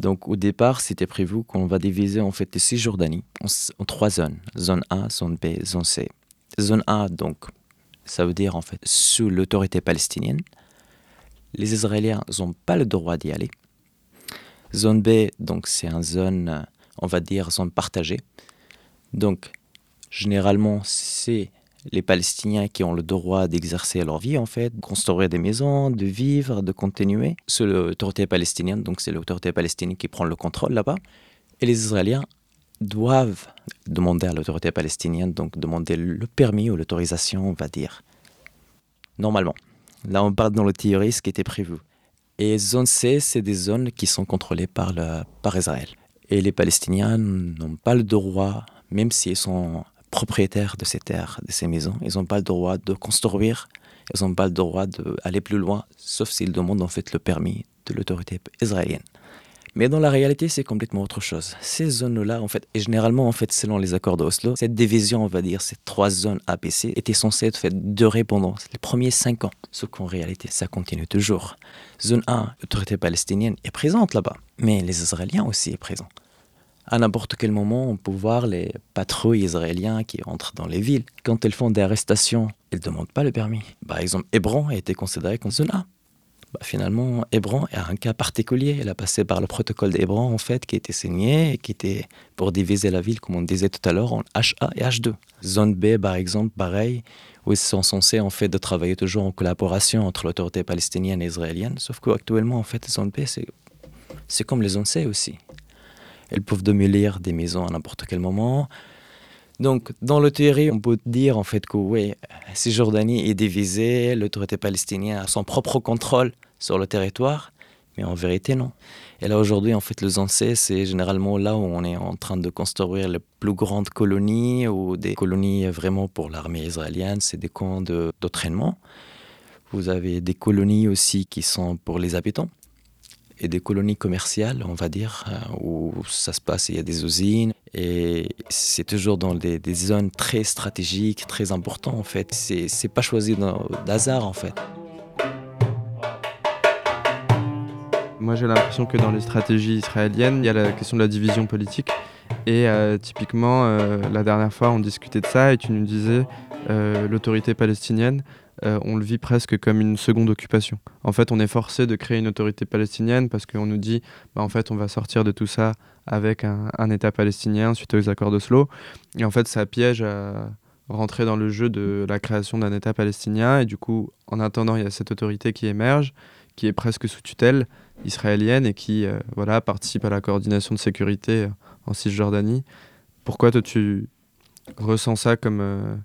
Speaker 11: Donc au départ, c'était prévu qu'on va diviser en fait les Cisjordanie en, en, trois zones zone A, zone B, zone C. Zone A, donc, ça veut dire en fait sous l'autorité palestinienne. Les Israéliens n'ont pas le droit d'y aller. Zone B, donc c'est une zone, on va dire, zone partagée. Donc, généralement, c'est les Palestiniens qui ont le droit d'exercer leur vie, en fait, de construire des maisons, de vivre, de continuer. C'est l'autorité palestinienne, donc c'est l'autorité palestinienne qui prend le contrôle là-bas. Et les Israéliens doivent demander à l'autorité palestinienne, donc demander le permis ou l'autorisation, on va dire. Normalement. Là, on parle dans le théorie, ce qui était prévu. Et zone C, c'est des zones qui sont contrôlées par, par Israël. Et les Palestiniens n'ont pas le droit, même s'ils sont propriétaires de ces terres, de ces maisons, ils n'ont pas le droit de construire, ils n'ont pas le droit d'aller plus loin, sauf s'ils demandent en fait le permis de l'autorité israélienne. Mais dans la réalité, c'est complètement autre chose. Ces zones-là, en fait, et généralement, en fait, selon les accords d'Oslo, cette division, on va dire, ces trois zones ABC, était censée être fait, durer pendant les premiers cinq ans. Ce qu'en réalité, ça continue toujours. Zone 1, l'autorité palestinienne est présente là-bas, mais les Israéliens aussi sont présents. À n'importe quel moment, on peut voir les patrouilles israéliens qui entrent dans les villes. Quand elles font des arrestations, elles ne demandent pas le permis. Par exemple, Hébron a été considéré comme zone A. Bah, finalement, Hébron est un cas particulier. Elle a passé par le protocole d'Hébron, en fait, qui était signé et qui était pour diviser la ville, comme on disait tout à l'heure, en HA et H2. Zone B, par exemple, pareil, où ils sont censés, en fait, de travailler toujours en collaboration entre l'autorité palestinienne et israélienne. Sauf qu'actuellement, en fait, zone B, c'est, c'est comme les zones C aussi. Elles peuvent démolir des maisons à n'importe quel moment. Donc, dans le théorie, on peut dire en fait que oui, Cisjordanie est divisée, l'autorité palestinienne a son propre contrôle sur le territoire, mais en vérité, non. Et là, aujourd'hui, en fait, le Zancé, c'est généralement là où on est en train de construire les plus grandes colonies ou des colonies vraiment pour l'armée israélienne, c'est des camps d'entraînement. Vous avez des colonies aussi qui sont pour les habitants et des colonies commerciales, on va dire, euh, où ça se passe, il y a des usines, et c'est toujours dans des, zones très stratégiques, très importantes, en fait. C'est pas choisi d'hasard, en fait.
Speaker 1: Moi, j'ai l'impression que dans les stratégies israéliennes, il y a la question de la division politique. Et euh, typiquement, euh, la dernière fois, on discutait de ça et tu nous disais l'autorité palestinienne euh, on le vit presque comme une seconde occupation. En fait, on est forcé de créer une autorité palestinienne parce qu'on nous dit, bah, en fait, on va sortir de tout ça avec un, État palestinien suite aux accords d'Oslo. Et en fait, ça piège à rentrer dans le jeu de la création d'un État palestinien. Et du coup, en attendant, il y a cette autorité qui émerge, qui est presque sous tutelle israélienne et qui euh, voilà, participe à la coordination de sécurité en Cisjordanie. Pourquoi toi, tu ressens ça comme euh,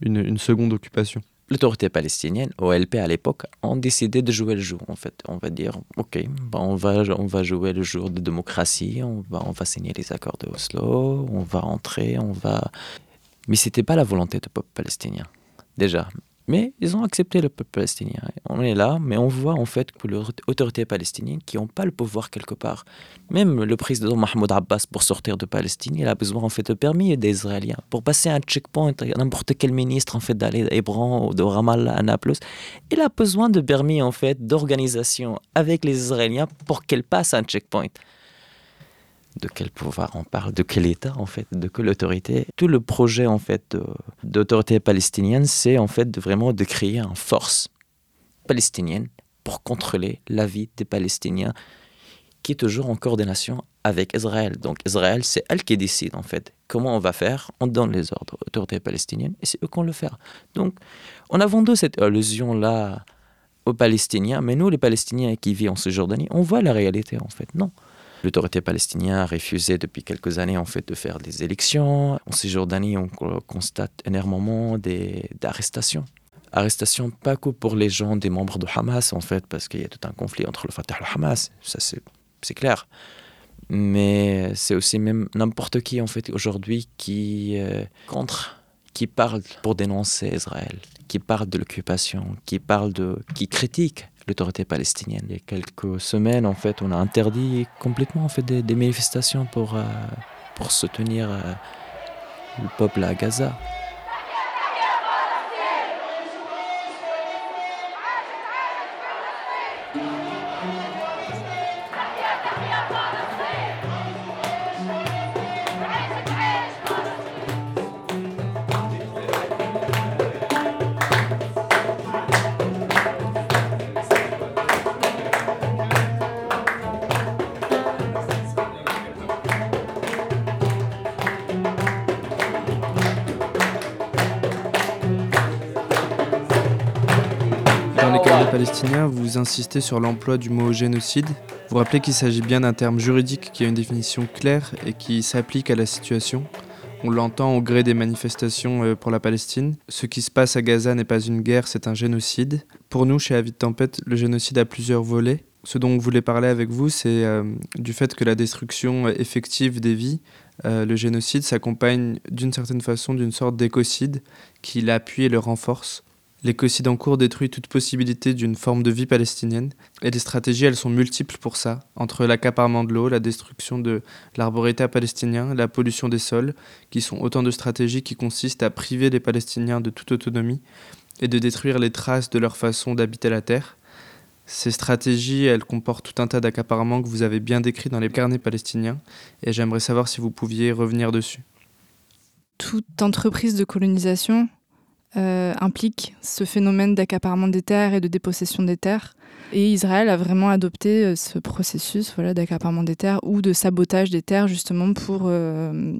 Speaker 1: une seconde occupation?
Speaker 11: L'autorité palestinienne, OLP à l'époque, ont décidé de jouer le jeu. En fait, on va dire, ok, on, va, on va jouer le jour de démocratie, on va, on va signer les accords de Oslo, on va entrer, on va. Mais c'était pas la volonté du peuple palestinien, déjà. Mais ils ont accepté le peuple palestinien. On est là, mais on voit en fait que l'autorité palestinienne, qui n'ont pas le pouvoir quelque part, même le président Mahmoud Abbas, pour sortir de Palestine, il a besoin en fait de permis des Israéliens. Pour passer un checkpoint, n'importe quel ministre en fait d'aller à Hébron ou de Ramallah à Naples, il a besoin de permis en fait d'organisation avec les Israéliens pour qu'elle passe un checkpoint de quel pouvoir on parle, de quel État en fait, de quelle autorité. Tout le projet en fait d'autorité palestinienne, c'est en fait vraiment de créer une force palestinienne pour contrôler la vie des Palestiniens qui est toujours en coordination avec Israël. Donc Israël, c'est elle qui décide en fait comment on va faire. On donne les ordres aux autorités palestiniennes et c'est eux qui vont le faire. Donc on a vendu cette illusion là aux Palestiniens, mais nous les Palestiniens qui vivent en Cisjordanie, on voit la réalité en fait. Non. L'autorité palestinienne a refusé depuis quelques années en fait de faire des élections. En Cisjordanie, on constate énormément d'arrestations. Arrestations pas que pour les gens des membres de Hamas en fait, parce qu'il y a tout un conflit entre le Fatah et le Hamas, ça c'est clair. Mais c'est aussi même n'importe qui en fait aujourd'hui qui euh, contre, qui parle pour dénoncer Israël, qui parle de l'occupation, qui parle de, qui critique l'autorité palestinienne. Il y a quelques semaines, en fait, on a interdit complètement en fait, des, manifestations pour, euh, pour soutenir euh, le peuple à Gaza.
Speaker 1: Insistez sur l'emploi du mot génocide. Vous rappelez qu'il s'agit bien d'un terme juridique qui a une définition claire et qui s'applique à la situation. On l'entend au gré des manifestations euh, pour la Palestine. Ce qui se passe à Gaza n'est pas une guerre, c'est un génocide. Pour nous, chez Avis de Tempête, le génocide a plusieurs volets. Ce dont on voulait parler avec vous, c'est euh, du fait que la destruction effective des vies, euh, le génocide, s'accompagne d'une certaine façon d'une sorte d'écocide qui l'appuie et le renforce. L'écocide en cours détruit toute possibilité d'une forme de vie palestinienne, et les stratégies, elles sont multiples pour ça, entre l'accaparement de l'eau, la destruction de l'arboreté palestinien, la pollution des sols, qui sont autant de stratégies qui consistent à priver les Palestiniens de toute autonomie et de détruire les traces de leur façon d'habiter la terre. Ces stratégies, elles comportent tout un tas d'accaparements que vous avez bien décrits dans les carnets palestiniens, et j'aimerais savoir si vous pouviez revenir dessus.
Speaker 12: Toute entreprise de colonisation euh, implique ce phénomène d'accaparement des terres et de dépossession des terres. Et Israël a vraiment adopté euh, ce processus voilà, d'accaparement des terres ou de sabotage des terres justement pour, euh,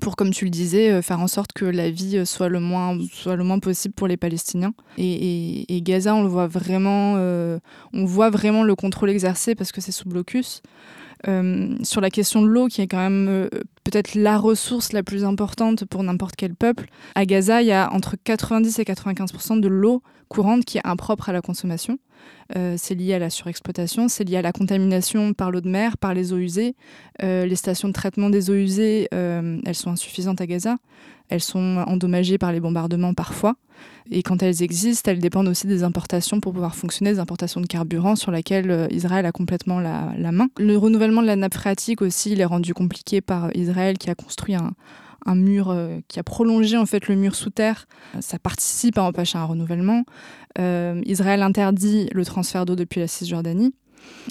Speaker 12: pour comme tu le disais, faire en sorte que la vie soit le moins, soit le moins possible pour les Palestiniens. Et, Gaza, on le voit vraiment, on voit vraiment le contrôle exercé parce que c'est sous blocus. Euh, sur la question de l'eau, qui est quand même euh, peut-être la ressource la plus importante pour n'importe quel peuple, à Gaza, il y a entre 90 et 95% de l'eau courante qui est impropre à la consommation. Euh, c'est lié à la surexploitation, c'est lié à la contamination par l'eau de mer, par les eaux usées. Euh, les stations de traitement des eaux usées, euh, elles sont insuffisantes à Gaza. Elles sont endommagées par les bombardements parfois. Et quand elles existent, elles dépendent aussi des importations pour pouvoir fonctionner, des importations de carburant sur lesquelles Israël a complètement la, la main. Le renouvellement de la nappe phréatique aussi, il est rendu compliqué par Israël qui a construit un, un mur euh, qui a prolongé en fait le mur sous terre. Ça participe à empêcher un renouvellement. Euh, Israël interdit le transfert d'eau depuis la Cisjordanie.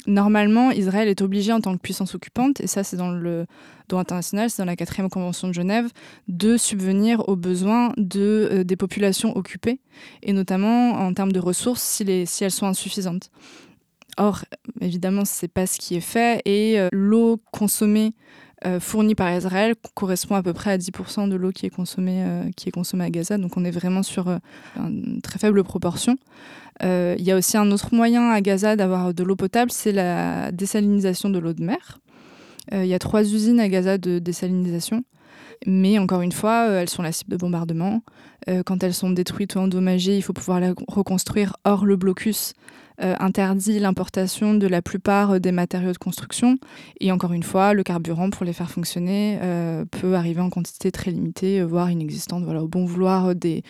Speaker 12: Normalement, Israël est obligé en tant que puissance occupante, et ça c'est dans le droit international, c'est dans la quatrième convention de Genève, de subvenir aux besoins de, euh, des populations occupées, et notamment en termes de ressources si, les, si elles sont insuffisantes. Or, évidemment, ce n'est pas ce qui est fait, et euh, l'eau consommée euh, fournie par Israël correspond à peu près à 10% de l'eau qui, est consommée, euh, qui est consommée à Gaza. Donc on est vraiment sur euh, une très faible proportion. Euh, Il y a aussi un autre moyen à Gaza d'avoir de l'eau potable, c'est la désalinisation de l'eau de mer. Il y a trois usines à Gaza de désalinisation. Mais encore une fois, elles sont la cible de bombardements. quand elles sont détruites ou endommagées, il faut pouvoir les reconstruire. Or, le blocus euh, interdit l'importation de la plupart des matériaux de construction. Et encore une fois, le carburant, pour les faire fonctionner, euh, peut arriver en quantité très limitée, voire inexistante, voilà, au bon vouloir des,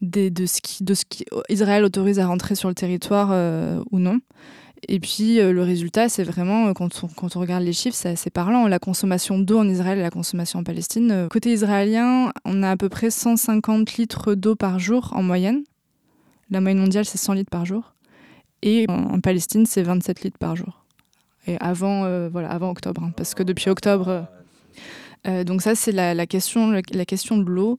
Speaker 12: des, de, ce qui, de ce qui Israël autorise à rentrer sur le territoire euh, ou non. Et puis euh, le résultat, c'est vraiment, quand on, quand on regarde les chiffres, c'est assez parlant. La consommation d'eau en Israël et la consommation en Palestine. Euh, côté israélien, on a à peu près 150 litres d'eau par jour en moyenne. La moyenne mondiale, c'est 100 litres par jour. Et en, Palestine, c'est 27 litres par jour. Et avant, euh, voilà, avant octobre, hein, parce que depuis octobre. Euh, donc ça, c'est la, question, la, question de l'eau.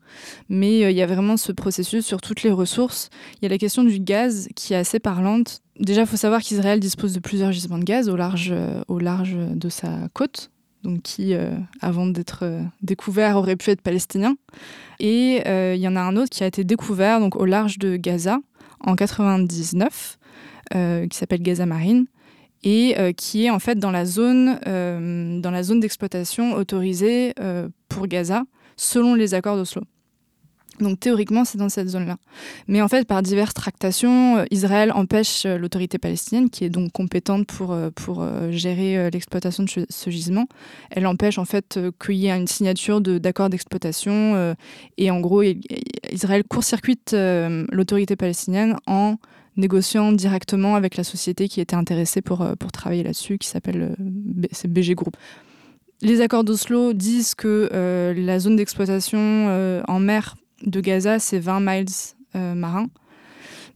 Speaker 12: Mais il euh, y a vraiment ce processus sur toutes les ressources. Il y a la question du gaz qui est assez parlante. Déjà, il faut savoir qu'Israël dispose de plusieurs gisements de gaz au large, euh, au large de sa côte, donc qui, euh, avant d'être euh, découvert, aurait pu être palestinien. Et il y en a un autre qui a été découvert donc, au large de Gaza en 99, qui s'appelle Gaza Marine et euh, qui est en fait dans la zone, euh, dans zone d'exploitation autorisée euh, pour Gaza selon les accords d'Oslo. Donc théoriquement, c'est dans cette zone-là. Mais en fait, par diverses tractations, Israël empêche l'autorité palestinienne, qui est donc compétente pour, pour gérer l'exploitation de ce gisement, elle empêche en fait qu'il y ait une signature d'accords d'exploitation. et en gros, Israël court-circuite l'autorité palestinienne en négociant directement avec la société qui était intéressée pour, pour travailler là-dessus, qui s'appelle BG Group. Les accords d'Oslo disent que euh, la zone d'exploitation euh, en mer de Gaza, c'est 20 miles euh, marins.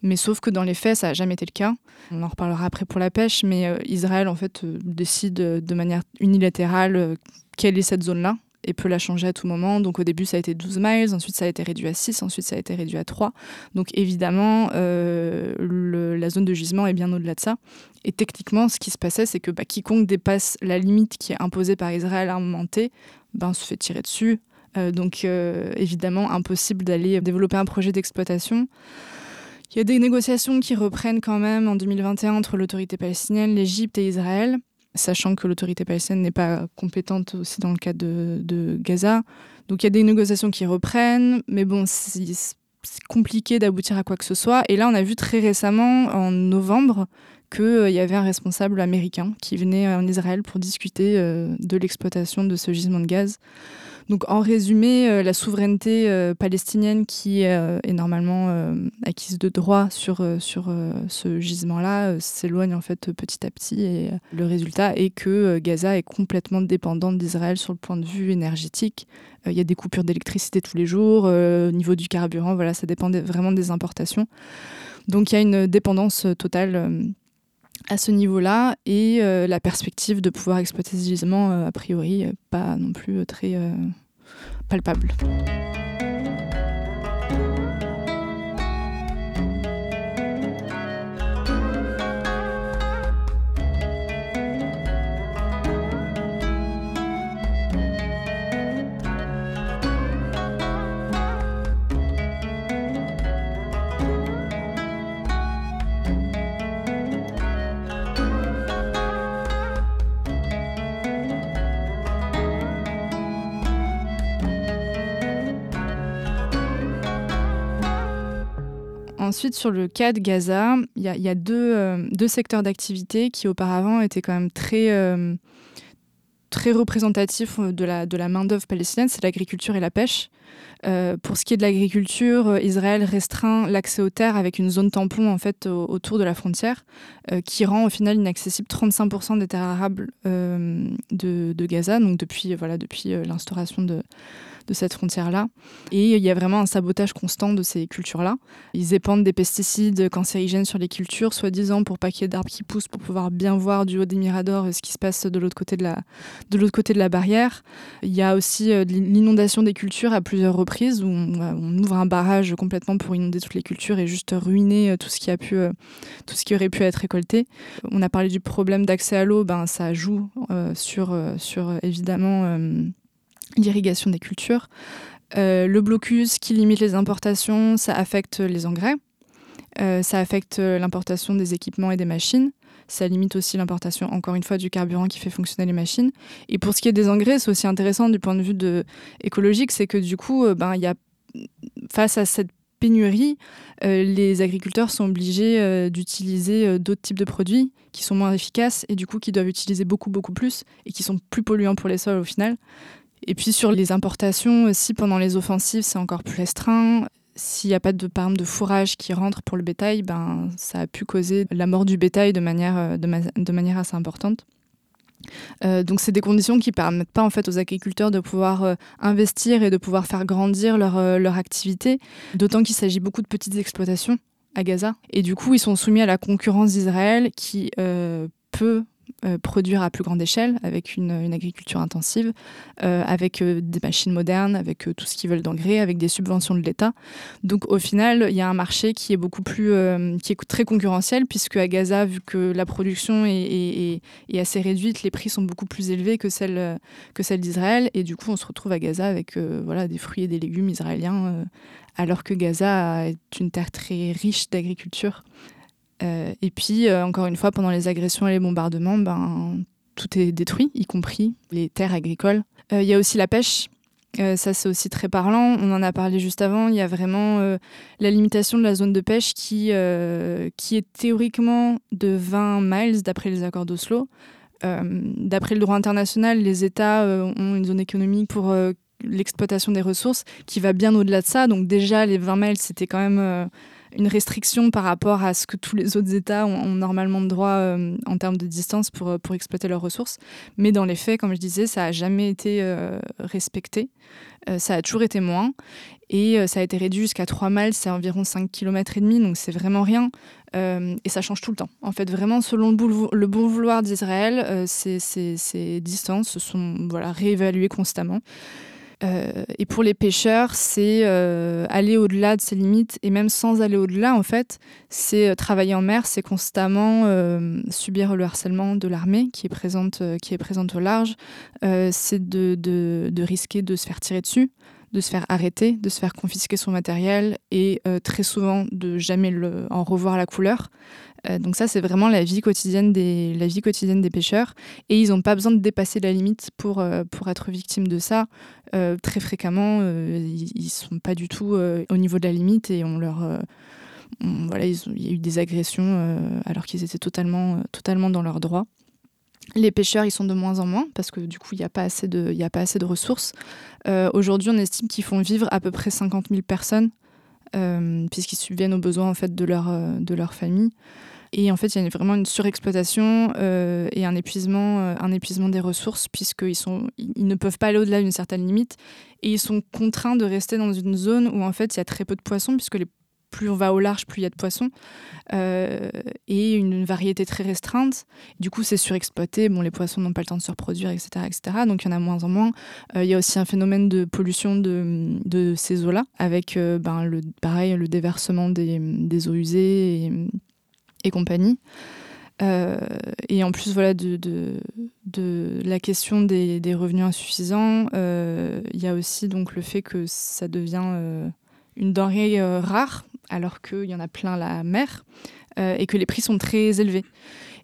Speaker 12: Mais sauf que dans les faits, ça n'a jamais été le cas. On en reparlera après pour la pêche, mais Israël, en fait, décide de manière unilatérale quelle est cette zone-là et peut la changer à tout moment. Donc au début, ça a été 12 miles, ensuite ça a été réduit à 6, ensuite ça a été réduit à 3. Donc évidemment, euh, la zone de gisement est bien au-delà de ça. Et techniquement, ce qui se passait, c'est que bah, quiconque dépasse la limite qui est imposée par Israël à un moment T, se fait tirer dessus. Euh, donc euh, évidemment, impossible d'aller développer un projet d'exploitation. Il y a des négociations qui reprennent quand même en 2021 entre l'autorité palestinienne, l'Égypte et Israël sachant que l'autorité palestinienne n'est pas compétente aussi dans le cas de, Gaza. Donc il y a des négociations qui reprennent, mais bon, c'est compliqué d'aboutir à quoi que ce soit. Et là, on a vu très récemment, en novembre, qu'il euh, y avait un responsable américain qui venait en Israël pour discuter euh, de l'exploitation de ce gisement de gaz. Donc en résumé, euh, la souveraineté euh, palestinienne qui euh, est normalement acquise de droit sur, sur ce gisement-là s'éloigne en fait petit à petit et le résultat est que Gaza est complètement dépendante d'Israël sur le point de vue énergétique. Il y a des coupures d'électricité tous les jours, au niveau du carburant, voilà, ça dépend vraiment des importations. Donc il y a une dépendance totale à ce niveau-là et euh, la perspective de pouvoir exploiter ce gisement, euh, a priori, pas non plus très euh, palpable. Sur le cas de Gaza, il y, a, euh, deux, secteurs d'activité qui auparavant étaient quand même très, euh, très représentatifs de la, de la main-d'œuvre palestinienne, c'est l'agriculture et la pêche. Euh, pour ce qui est de l'agriculture, Israël restreint l'accès aux terres avec une zone tampon en fait autour de la frontière, qui rend au final inaccessible 35% des terres arables de, de, Gaza, donc depuis, voilà, depuis l'instauration de, de cette frontière-là. Et il y a vraiment un sabotage constant de ces cultures-là. Ils épandent des pesticides cancérigènes sur les cultures, soi-disant pour pas qu'il y ait d'arbres qui poussent, pour pouvoir bien voir du haut des miradors ce qui se passe de l'autre côté de la, de l'autre côté de la barrière. Il y a aussi euh, l'inondation des cultures à plusieurs reprises, où on, ouvre un barrage complètement pour inonder toutes les cultures et juste ruiner euh, tout ce qui, a pu, euh, tout ce qui aurait pu être récolté. On a parlé du problème d'accès à l'eau, ben, ça joue sur, sur évidemment l'irrigation des cultures. Euh, le blocus qui limite les importations, ça affecte les engrais, euh, ça affecte l'importation des équipements et des machines, ça limite aussi l'importation, encore une fois, du carburant qui fait fonctionner les machines. Et pour ce qui est des engrais, c'est aussi intéressant du point de vue écologique, c'est que du coup, euh, ben, y a, face à cette pénurie, les agriculteurs sont obligés d'utiliser d'autres types de produits qui sont moins efficaces et du coup qui doivent utiliser beaucoup beaucoup plus et qui sont plus polluants pour les sols au final. Et puis sur les importations aussi, pendant les offensives, c'est encore plus restreint. S'il n'y a pas de, de fourrage qui rentre pour le bétail, ben, ça a pu causer la mort du bétail de manière, euh, de, manière assez importante. Euh, donc c'est des conditions qui permettent pas en fait aux agriculteurs de pouvoir euh, investir et de pouvoir faire grandir leur, leur activité, d'autant qu'il s'agit beaucoup de petites exploitations à Gaza. Et du coup, ils sont soumis à la concurrence d'Israël qui peut euh, produire à plus grande échelle, avec une, agriculture intensive, euh, avec euh, des machines modernes, avec tout ce qu'ils veulent d'engrais, avec des subventions de l'État. Donc au final, il y a un marché qui est beaucoup plus, qui est très concurrentiel, puisque à Gaza, vu que la production est, assez réduite, les prix sont beaucoup plus élevés que celles que celle d'Israël, et du coup, on se retrouve à Gaza avec voilà des fruits et des légumes israéliens, alors que Gaza est une terre très riche d'agriculture. Euh, et puis, euh, encore une fois, pendant les agressions et les bombardements, ben, tout est détruit, y compris les terres agricoles. Euh, il y a aussi la pêche. ça, c'est aussi très parlant. On en a parlé juste avant. Il y a vraiment la limitation de la zone de pêche qui, qui est théoriquement de 20 miles d'après les accords d'Oslo. d'après le droit international, les États ont une zone économique pour l'exploitation des ressources qui va bien au-delà de ça. Donc déjà, les 20 miles, c'était quand même une restriction par rapport à ce que tous les autres États ont, normalement de droit euh, en termes de distance pour, euh, pour exploiter leurs ressources. Mais dans les faits, comme je disais, ça n'a jamais été euh, respecté. ça a toujours été moins. Et ça a été réduit jusqu'à 3 miles, c'est environ 5 km et demi, donc c'est vraiment rien. et ça change tout le temps. En fait, vraiment, selon le, bon vouloir d'Israël, ces, ces, ces, distances sont voilà, réévaluées constamment. Euh, et pour les pêcheurs, c'est euh, aller au-delà de ses limites. Et même sans aller au-delà, en fait, c'est euh, travailler en mer, c'est constamment subir le harcèlement de l'armée qui, est présente, qui est présente au large. c'est de, de, de, risquer de se faire tirer dessus, de se faire arrêter, de se faire confisquer son matériel et très souvent de jamais en revoir la couleur. Euh, donc ça, c'est vraiment la vie quotidienne des, la vie quotidienne des pêcheurs. Et ils n'ont pas besoin de dépasser la limite pour, euh, pour être victimes de ça. Euh, très fréquemment, ils ne sont pas du tout au niveau de la limite et on leur... voilà, il y a eu des agressions alors qu'ils étaient totalement, totalement dans leurs droits. Les pêcheurs, ils sont de moins en moins parce que du coup, il n'y a, pas assez de, a pas assez de ressources. Aujourd'hui, on estime qu'ils font vivre à peu près 50 000 personnes puisqu'ils subviennent aux besoins en fait, de, leur, de leur famille. Et en fait, il y a vraiment une surexploitation euh, et un épuisement, euh, un épuisement des ressources, puisqu'ils sont, ils ne peuvent pas aller au-delà d'une certaine limite. Et ils sont contraints de rester dans une zone où en fait, il y a très peu de poissons, puisque plus on va au large, plus il y a de poissons. Euh, et une variété très restreinte. Du coup, c'est surexploité. Bon, les poissons n'ont pas le temps de se reproduire, etc. etc. donc, il y en a moins en moins. il y a aussi un phénomène de pollution de, ces eaux-là, avec ben, le, pareil, le déversement des, eaux usées. Et compagnie. Euh, et en plus, voilà, de, de, la question des, des revenus insuffisants, euh, il y a aussi donc le fait que ça devient euh, une denrée rare, alors qu'il y en a plein la mer, et que les prix sont très élevés.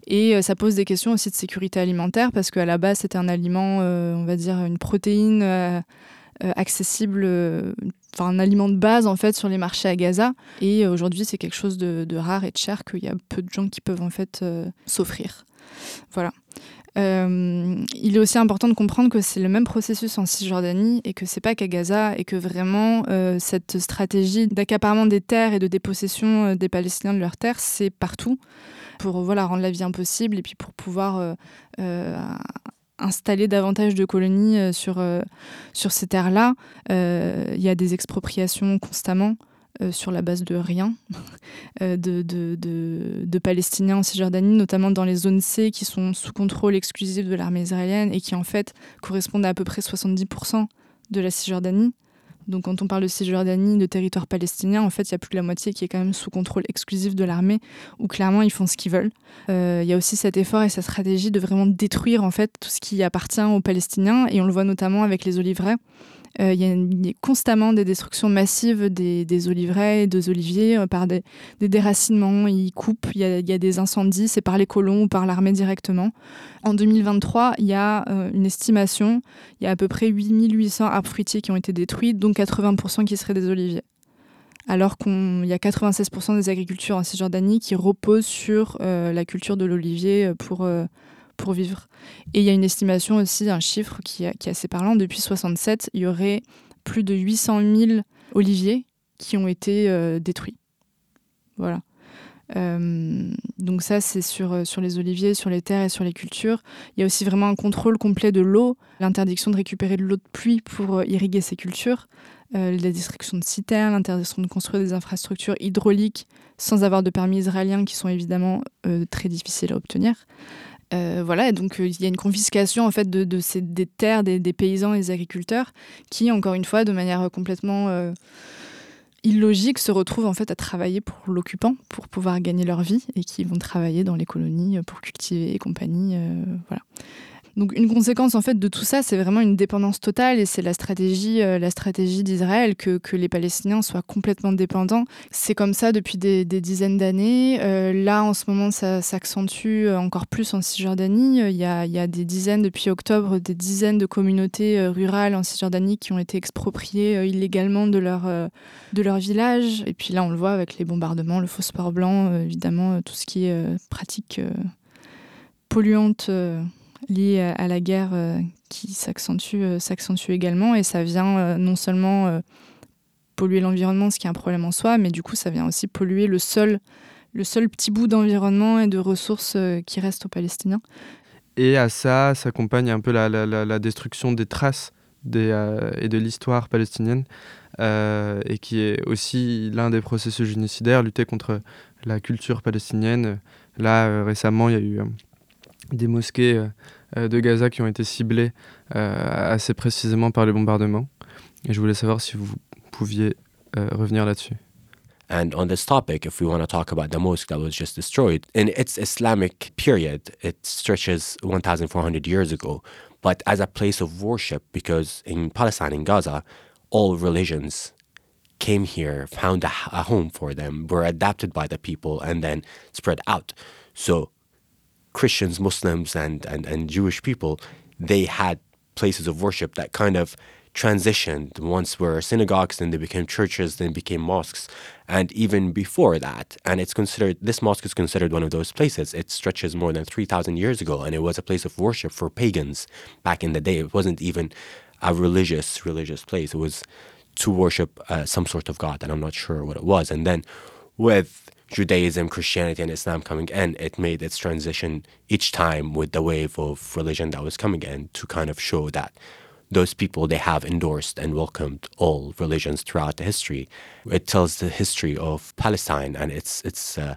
Speaker 12: Et ça pose des questions aussi de sécurité alimentaire, parce qu'à la base, c'était un aliment, on va dire, une protéine accessible, enfin un aliment de base en fait sur les marchés à Gaza. Et euh, aujourd'hui, c'est quelque chose de, rare et de cher qu'il y a peu de gens qui peuvent en fait euh, s'offrir. Voilà. Euh, il est aussi important de comprendre que c'est le même processus en Cisjordanie et que c'est pas qu'à Gaza et que vraiment cette stratégie d'accaparement des terres et de dépossession des Palestiniens de leurs terres, c'est partout pour voilà rendre la vie impossible et puis pour pouvoir installer davantage de colonies euh, sur, euh, sur ces terres-là. Euh, il y a des expropriations constamment. sur la base de rien, de, de, de, de, Palestiniens en Cisjordanie, notamment dans les zones C qui sont sous contrôle exclusif de l'armée israélienne et qui en fait correspondent à à peu près 70% de la Cisjordanie. Donc quand on parle de Cisjordanie, de territoire palestinien, en fait, il y a plus de la moitié qui est quand même sous contrôle exclusif de l'armée, où clairement ils font ce qu'ils veulent. Euh, il y a aussi cet effort et cette stratégie de vraiment détruire en fait tout ce qui appartient aux Palestiniens, et on le voit notamment avec les oliveraies. Euh, il y, a constamment des destructions massives des, oliveraies et des oliviers euh, par des, déracinements. Ils coupent, il y, a, des incendies, c'est par les colons ou par l'armée directement. En 2023, il y a euh, une estimation, il y a à peu près 8800 arbres fruitiers qui ont été détruits, dont 80% qui seraient des oliviers alors qu'il y a 96% des agricultures en Cisjordanie qui reposent sur la culture de l'olivier pour, pour vivre. Et il y a une estimation aussi, un chiffre qui, est assez parlant. Depuis 67, il y aurait plus de 800 000 oliviers qui ont été euh, détruits. Voilà. Euh, donc ça, c'est sur, euh, sur les oliviers, sur les terres et sur les cultures. Il y a aussi vraiment un contrôle complet de l'eau, l'interdiction de récupérer de l'eau de pluie pour irriguer ces cultures, la destruction de citernes, l'interdiction de construire des infrastructures hydrauliques sans avoir de permis israélien qui sont évidemment très difficiles à obtenir. Euh, voilà, donc euh, il y a une confiscation en fait de, ces, des terres des, paysans et des agriculteurs qui, encore une fois, de manière complètement euh, illogique, se retrouvent en fait à travailler pour l'occupant pour pouvoir gagner leur vie et qui vont travailler dans les colonies pour cultiver et compagnie. voilà. Donc une conséquence en fait de tout ça, c'est vraiment une dépendance totale et c'est la stratégie, euh, la stratégie d'Israël que, les Palestiniens soient complètement dépendants. C'est comme ça depuis des, dizaines d'années. Euh, là, en ce moment, ça s'accentue encore plus en Cisjordanie. Il y, a, des dizaines, depuis octobre, des dizaines de communautés euh, rurales en Cisjordanie qui ont été expropriées illégalement de leur, de leur village. Et puis là, on le voit avec les bombardements, le phosphore blanc, évidemment, tout ce qui est pratique polluante liées à la guerre euh, qui s'accentue, euh, s'accentue également. Et ça vient euh, non seulement polluer l'environnement, ce qui est un problème en soi, mais du coup, ça vient aussi polluer le seul, le seul petit bout d'environnement et de ressources qui reste aux Palestiniens.
Speaker 1: Et à ça s'accompagne un peu la, la, la, destruction des traces des, et de l'histoire palestinienne, et qui est aussi l'un des processus génocidaires, lutter contre la culture palestinienne. Là, récemment, il y a eu des mosquées de Gaza qui ont été ciblées assez précisément par les bombardements. Et je voulais savoir si vous pouviez revenir là-dessus.
Speaker 10: And on this topic, if we want to talk about the mosque that was just destroyed, in its Islamic period, it stretches 1,400 years ago, but as a place of worship, because in Palestine, in Gaza, all religions came here, found a, a home for them, were adapted by the people, and then spread out. So Christians, Muslims, and, and, and Jewish people, they had places of worship that kind of transitioned. Once were synagogues, then they became churches, then became mosques, and even before that. And it's considered this mosque is considered one of those places. It stretches more than three thousand years ago, and it was a place of worship for pagans back in the day. It wasn't even a religious religious place. It was to worship uh, some sort of god, and I'm not sure what it was. And then with Judaism, Christianity, and Islam coming in, it made its transition each time with the wave of religion that was coming in to kind of show that those people they have endorsed and welcomed all religions throughout the history. It tells the history of Palestine and its its uh,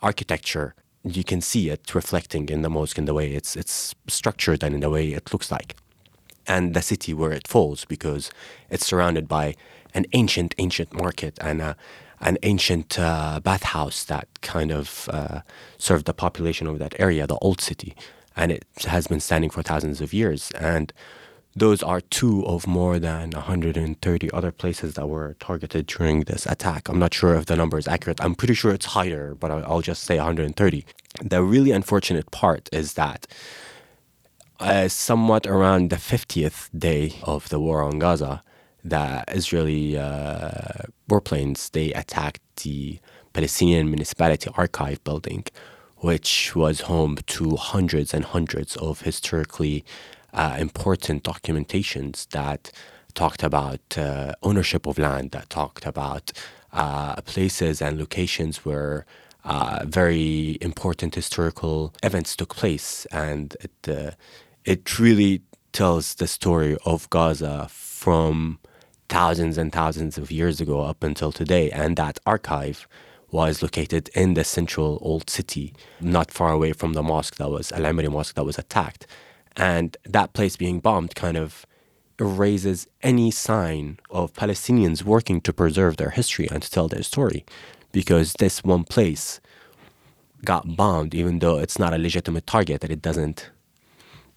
Speaker 10: architecture. You can see it reflecting in the mosque in the way it's it's structured and in the way it looks like, and the city where it falls because it's surrounded by an ancient ancient market and a, an ancient uh, bathhouse that kind of uh, served the population of that area, the old city, and it has been standing for thousands of years and those are two of more than 130 other places that were targeted during this attack. I'm not sure if the number is accurate. I'm pretty sure it's higher, but I'll just say 130. The really unfortunate part is that uh, somewhat around the 50th day of the war on Gaza, the Israeli uh, warplanes they attacked the Palestinian municipality archive building, which was home to hundreds and hundreds of historically uh, important documentations that talked about uh, ownership of land, that talked about uh, places and locations where uh, very important historical events took place, and it uh, it really tells the story of Gaza from thousands and thousands of years ago up until today, and that archive was located in the central old city, not far away from the mosque that was Al Amri mosque that was attacked. And that place being bombed kind of erases any sign of Palestinians working to preserve their history and to tell their story. Because this one place got bombed, even though it's not a legitimate target, that it doesn't,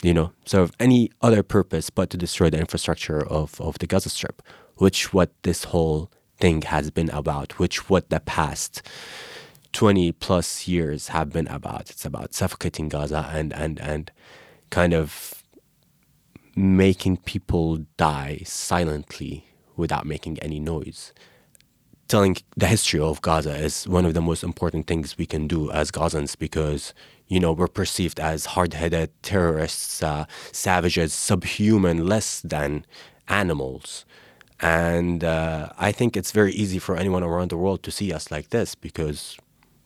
Speaker 10: you know, serve any other purpose but to destroy the infrastructure of, of the Gaza Strip, which what this whole thing has been about, which what the past 20 plus years have been about. It's about suffocating Gaza and, and, and kind of making people die silently without making any noise. Telling the history of Gaza is one of the most important things we can do as Gazans because, you know, we're perceived as hard headed terrorists, uh, savages, subhuman, less than animals. And uh, I think it's very easy for anyone around the world to see us like this because,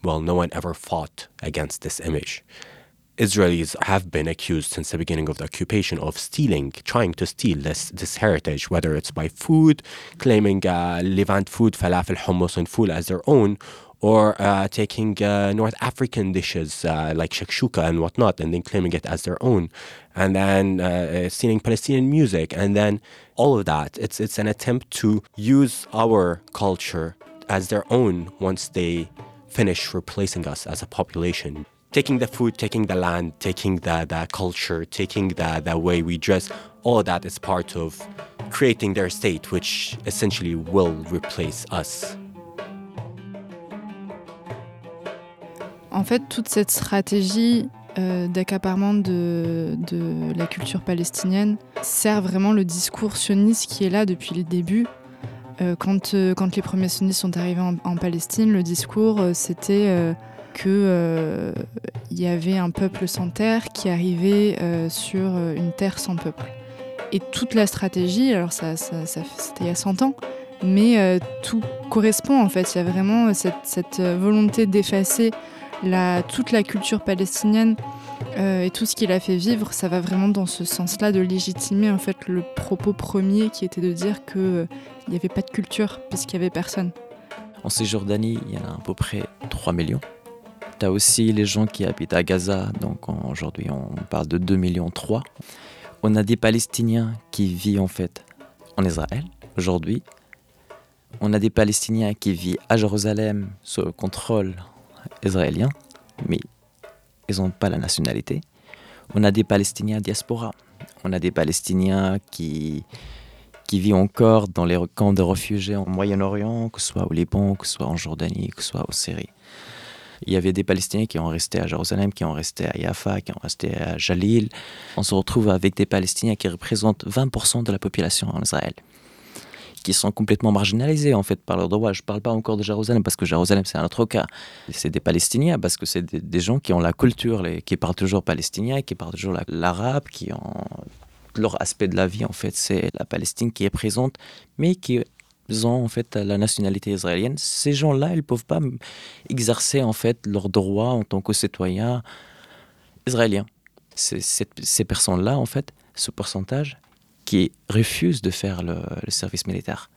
Speaker 10: well, no one ever fought against this image. Israelis have been accused since the beginning of the occupation of stealing, trying to steal this, this heritage, whether it's by food, claiming uh, Levant food, falafel, hummus, and fool as their own, or uh, taking uh, North African dishes uh, like shakshuka and whatnot, and then claiming it as their own, and then uh, stealing Palestinian music, and then all of that. It's it's an attempt to use our culture as their own once they finish replacing us as a population taking the food, taking the land, taking the, the culture, taking the, the way we dress, all that is part of creating their state, which essentially will replace us.
Speaker 12: En fait, toute cette stratégie euh, d'accaparement de, la culture palestinienne sert vraiment le discours sioniste qui est là depuis le début. Euh, quand, euh, quand les premiers sionistes sont arrivés en, Palestine, le discours, c'était qu'il y avait un peuple sans terre qui arrivait sur une terre sans peuple. Et toute la stratégie, alors ça c'était il y a 100 ans, mais tout correspond en fait. Il y a vraiment cette, volonté d'effacer toute la culture palestinienne et tout ce qu'il a fait vivre. Ça va vraiment dans ce sens-là de légitimer en fait le propos premier qui était de dire qu'il n'y avait pas de culture puisqu'il n'y avait personne.
Speaker 11: En Cisjordanie, il y en a à peu près 3 millions. Tu as aussi les gens qui habitent à Gaza, donc aujourd'hui on parle de 2 millions 3. On a des Palestiniens qui vivent en fait en Israël aujourd'hui. On a des Palestiniens qui vivent à Jérusalem sous le contrôle israélien, mais ils n'ont pas la nationalité. On a des Palestiniens diaspora. On a des Palestiniens qui, qui vivent encore dans les camps de réfugiés en Moyen-Orient, que ce soit au Liban, que ce soit en Jordanie, que ce soit en Syrie. Il y avait des Palestiniens qui ont resté à Jérusalem, qui ont resté à Yafa, qui ont resté à Jalil. On se retrouve avec des Palestiniens qui représentent 20% de la population en Israël, qui sont complètement marginalisés en fait par leurs droits. Je ne parle pas encore de Jérusalem parce que Jérusalem c'est un autre cas. C'est des Palestiniens parce que c'est des, gens qui ont la culture, qui parlent toujours palestinien, qui parlent toujours l'arabe, qui ont leur aspect de la vie en fait, c'est la Palestine qui est présente, mais qui ont en fait la nationalité israélienne, ces gens-là, ils ne peuvent pas exercer en fait leurs droits en tant que citoyens israéliens. C'est ces personnes-là, en fait, ce pourcentage, qui refusent de faire le, service militaire.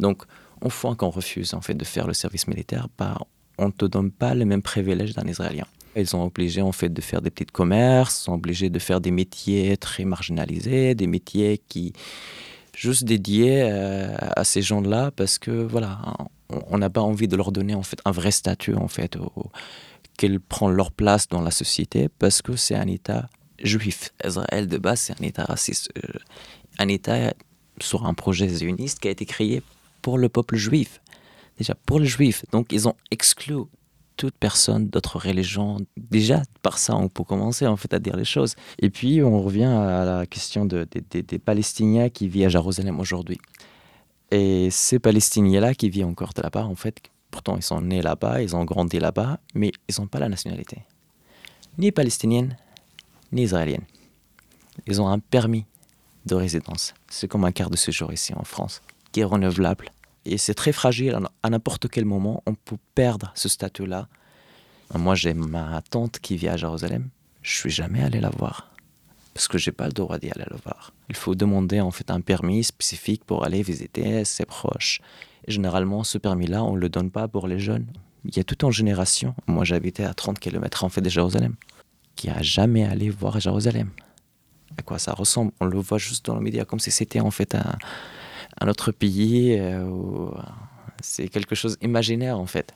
Speaker 11: Donc, une fois qu'on refuse en fait de faire le service militaire, bah, on ne te donne pas les mêmes privilèges d'un Israélien. Ils sont obligés en fait de faire des petits commerces, sont obligés de faire des métiers très marginalisés, des métiers qui juste dédié euh, à ces gens-là parce que voilà, on n'a pas envie de leur donner en fait un vrai statut en fait, qu'ils prennent leur place dans la société parce que c'est un État juif. Israël de base c'est un État raciste, euh, un État sur un projet zioniste qui a été créé pour le peuple juif, déjà pour les juifs. Donc ils ont exclu toute personne d'autres religions. Déjà, par ça, on peut commencer en fait à dire les choses. Et puis, on revient à la question de, des Palestiniens qui vivent à Jérusalem aujourd'hui. Et ces Palestiniens-là qui vivent encore là-bas, en fait, pourtant ils sont nés là-bas, ils ont grandi là-bas, mais ils n'ont pas la nationalité. Ni palestinienne, ni israélienne. Ils ont un permis de résidence. C'est comme un quart de séjour ici en France, qui est renouvelable et c'est très fragile. À n'importe quel moment, on peut perdre ce statut-là. Moi, j'ai ma tante qui vit à Jérusalem. Je suis jamais allé la voir parce que j'ai pas le droit d'y aller la voir. Il faut demander en fait un permis spécifique pour aller visiter ses proches. Généralement, ce permis-là, on le donne pas pour les jeunes. Il y a toute une génération. Moi, j'habitais à 30 km en fait de Jérusalem, qui a jamais allé voir Jérusalem. À quoi ça ressemble On le voit juste dans les médias comme si c'était en fait un, autre pays. Euh, c'est quelque chose imaginaire en fait.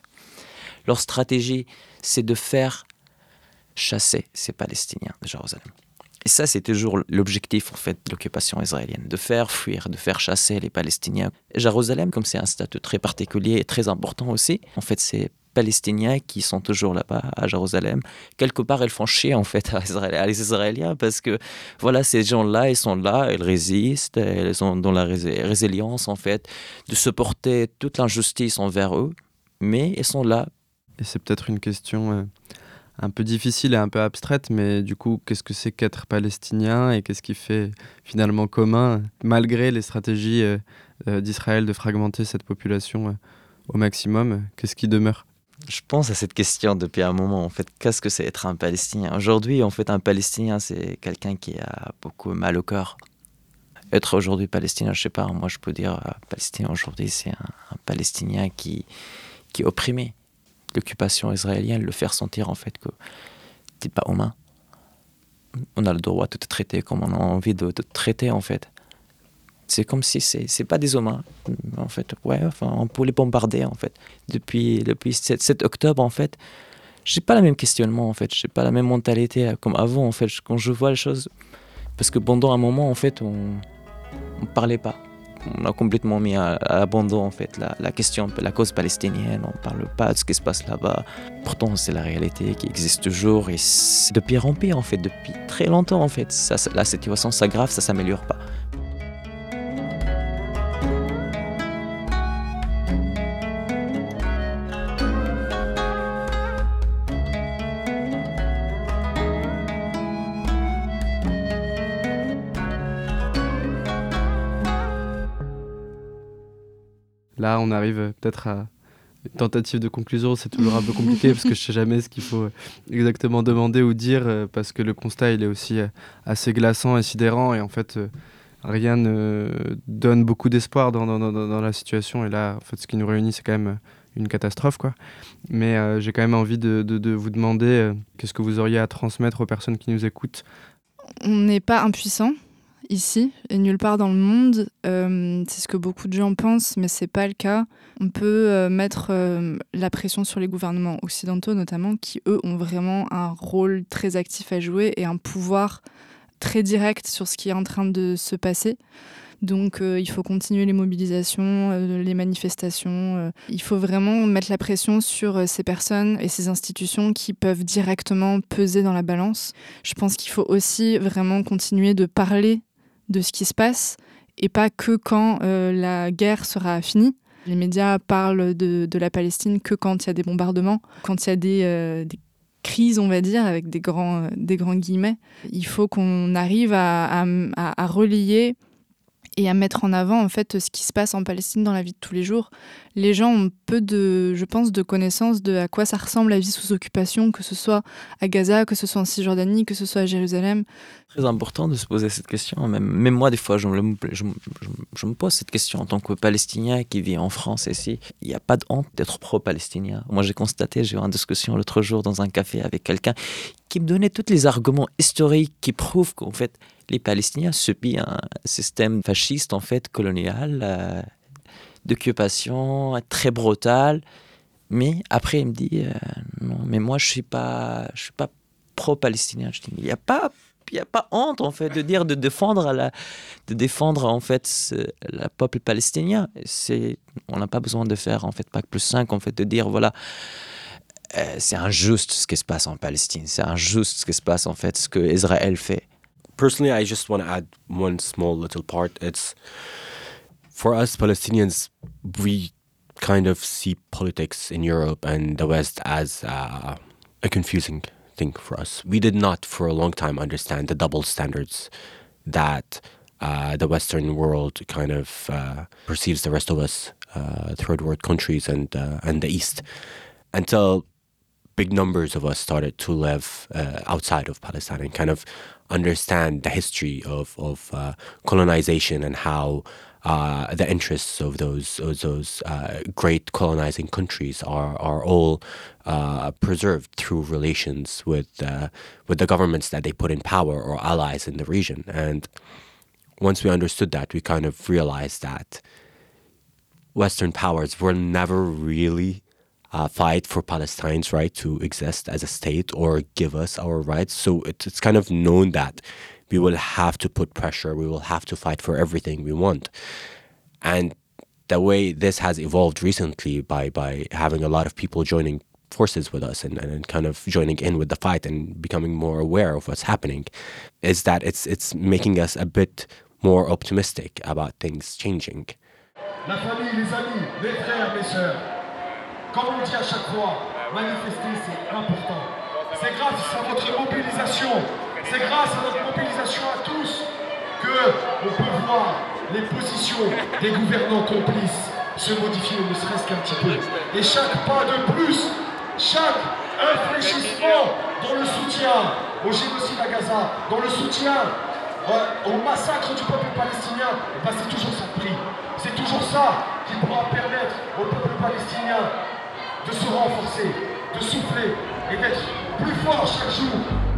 Speaker 11: Leur stratégie, c'est de faire chasser ces Palestiniens de Jérusalem. Et ça, c'est toujours l'objectif en fait de l'occupation israélienne, de faire fuir, de faire chasser les Palestiniens. Jérusalem, comme c'est un statut très particulier et très important aussi, en fait, c'est Palestiniens qui sont toujours là-bas à Jérusalem. Quelque part, elles font chier en fait à, les Israéliens parce que voilà, ces gens-là, ils sont là, ils résistent, ils sont dans la résilience en fait de supporter toute l'injustice envers eux, mais ils sont là.
Speaker 1: Et c'est peut-être une question euh, un peu difficile et un peu abstraite, mais du coup, qu'est-ce que c'est qu'être palestinien et qu'est-ce qui fait finalement commun malgré les stratégies euh, euh, d'Israël de fragmenter cette population au maximum Qu'est-ce qui demeure
Speaker 11: je pense à cette question depuis un moment. En fait, qu'est-ce que c'est être un Palestinien? Aujourd'hui, en fait, un Palestinien, c'est quelqu'un qui a beaucoup mal au cœur. Être aujourd'hui Palestinien, je sais pas. Moi, je peux dire euh, Palestinien aujourd'hui, c'est un, Palestinien qui qui est opprimé. L'occupation israélienne le faire sentir en fait que t'es pas humain. On a le droit de te traiter comme on a envie de te traiter en fait. C'est comme si c'est c'est pas des humains en fait. Ouais, enfin on peut les bombarder en fait. Depuis depuis 7, octobre en fait, j'ai pas le même questionnement en fait, j'ai pas la même mentalité comme avant en fait quand je vois les choses parce que pendant un moment en fait on on parlait pas. On a complètement mis à, abandon en fait la, la, question, la cause palestinienne. On parle pas de ce qui se passe là-bas. Pourtant, c'est la réalité qui existe toujours et c'est de pire en pire en fait depuis très longtemps en fait. Ça, la situation s'aggrave, ça s'améliore pas.
Speaker 1: Là, on arrive peut-être à une tentative de conclusion. C'est toujours un peu compliqué parce que je sais jamais ce qu'il faut exactement demander ou dire parce que le constat, il est aussi assez glaçant et sidérant. Et en fait, rien ne donne beaucoup d'espoir dans, dans, dans, la situation. Et là, en fait, ce qui nous réunit, c'est quand même une catastrophe. Quoi. Mais euh, j'ai quand même envie de, de, vous demander euh, qu'est-ce que vous auriez à transmettre aux personnes qui nous écoutent?
Speaker 12: On n'est pas impuissant ici et nulle part dans le monde. Euh, c'est ce que beaucoup de gens pensent, mais c'est pas le cas. On peut mettre la pression sur les gouvernements occidentaux, notamment, qui eux ont vraiment un rôle très actif à jouer et un pouvoir très direct sur ce qui est en train de se passer. Donc euh, il faut continuer les mobilisations, euh, les manifestations. Euh. il faut vraiment mettre la pression sur ces personnes et ces institutions qui peuvent directement peser dans la balance. Je pense qu'il faut aussi vraiment continuer de parler de ce qui se passe et pas que quand la guerre sera finie. Les médias parlent de, la Palestine que quand il y a des bombardements, quand il y a des, crises, on va dire, avec des grands, des grands guillemets. Il faut qu'on arrive à, à relier et à mettre en avant en fait ce qui se passe en Palestine dans la vie de tous les jours. Les gens ont peu de, je pense, de connaissances de à quoi ça ressemble la vie sous occupation, que ce soit à Gaza, que ce soit en Cisjordanie, que ce soit à Jérusalem.
Speaker 11: Très important de se poser cette question. Même, même moi, des fois, je me, je, me, pose cette question en tant que Palestinien qui vit en France ici. Il n'y a pas de honte d'être pro-palestinien. Moi, j'ai constaté, j'ai eu une discussion l'autre jour dans un café avec quelqu'un qui me donnait tous les arguments historiques qui prouvent qu'en fait, les Palestiniens subissent un système fasciste, en fait, colonial, euh, d'occupation très brutal. Mais après, il me dit, euh, non, mais moi, je suis pas, suis pas pro-palestinien. Je dis, il n'y a pas il n'y a pas honte en fait de dire de défendre la, de défendre en fait le peuple palestinien. On n'a pas besoin de faire en fait pas plus 5 en fait de dire voilà euh, c'est injuste ce qui se passe en Palestine, c'est injuste ce qui se passe en fait ce que Israël fait.
Speaker 10: Personally, I just want to add one small little part. It's for us Palestinians, we kind of see politics in Europe and the West as uh, a confusing thing for us. We did not, for a long time, understand the double standards that uh, the Western world kind of uh, perceives the rest of us, uh, third world countries and uh, and the East, until big numbers of us started to live uh, outside of Palestine and kind of understand the history of of uh, colonization and how uh, the interests of those of those uh, great colonizing countries are are all uh, preserved through relations with uh, with the governments that they put in power or allies in the region. And once we understood that, we kind of realized that Western powers were never really uh, fight for Palestine's right to exist as a state or give us our rights. So it's, it's kind of known that we will have to put pressure, we will have to fight for everything we want. And the way this has evolved recently by, by having a lot of people joining forces with us and, and kind of joining in with the fight and becoming more aware of what's happening is that it's, it's making us a bit more optimistic about things changing. Comme on dit à chaque fois, manifester c'est important. C'est grâce à votre mobilisation, c'est grâce à notre mobilisation à tous que on peut voir les positions des gouvernants complices se modifier ne serait-ce qu'un petit peu. Et chaque pas de plus, chaque infléchissement dans le soutien au génocide à Gaza, dans le soutien euh, au massacre du peuple palestinien, c'est toujours ça le prix. C'est toujours ça qui pourra permettre au peuple palestinien de se renforcer, de souffler et d'être plus fort chaque jour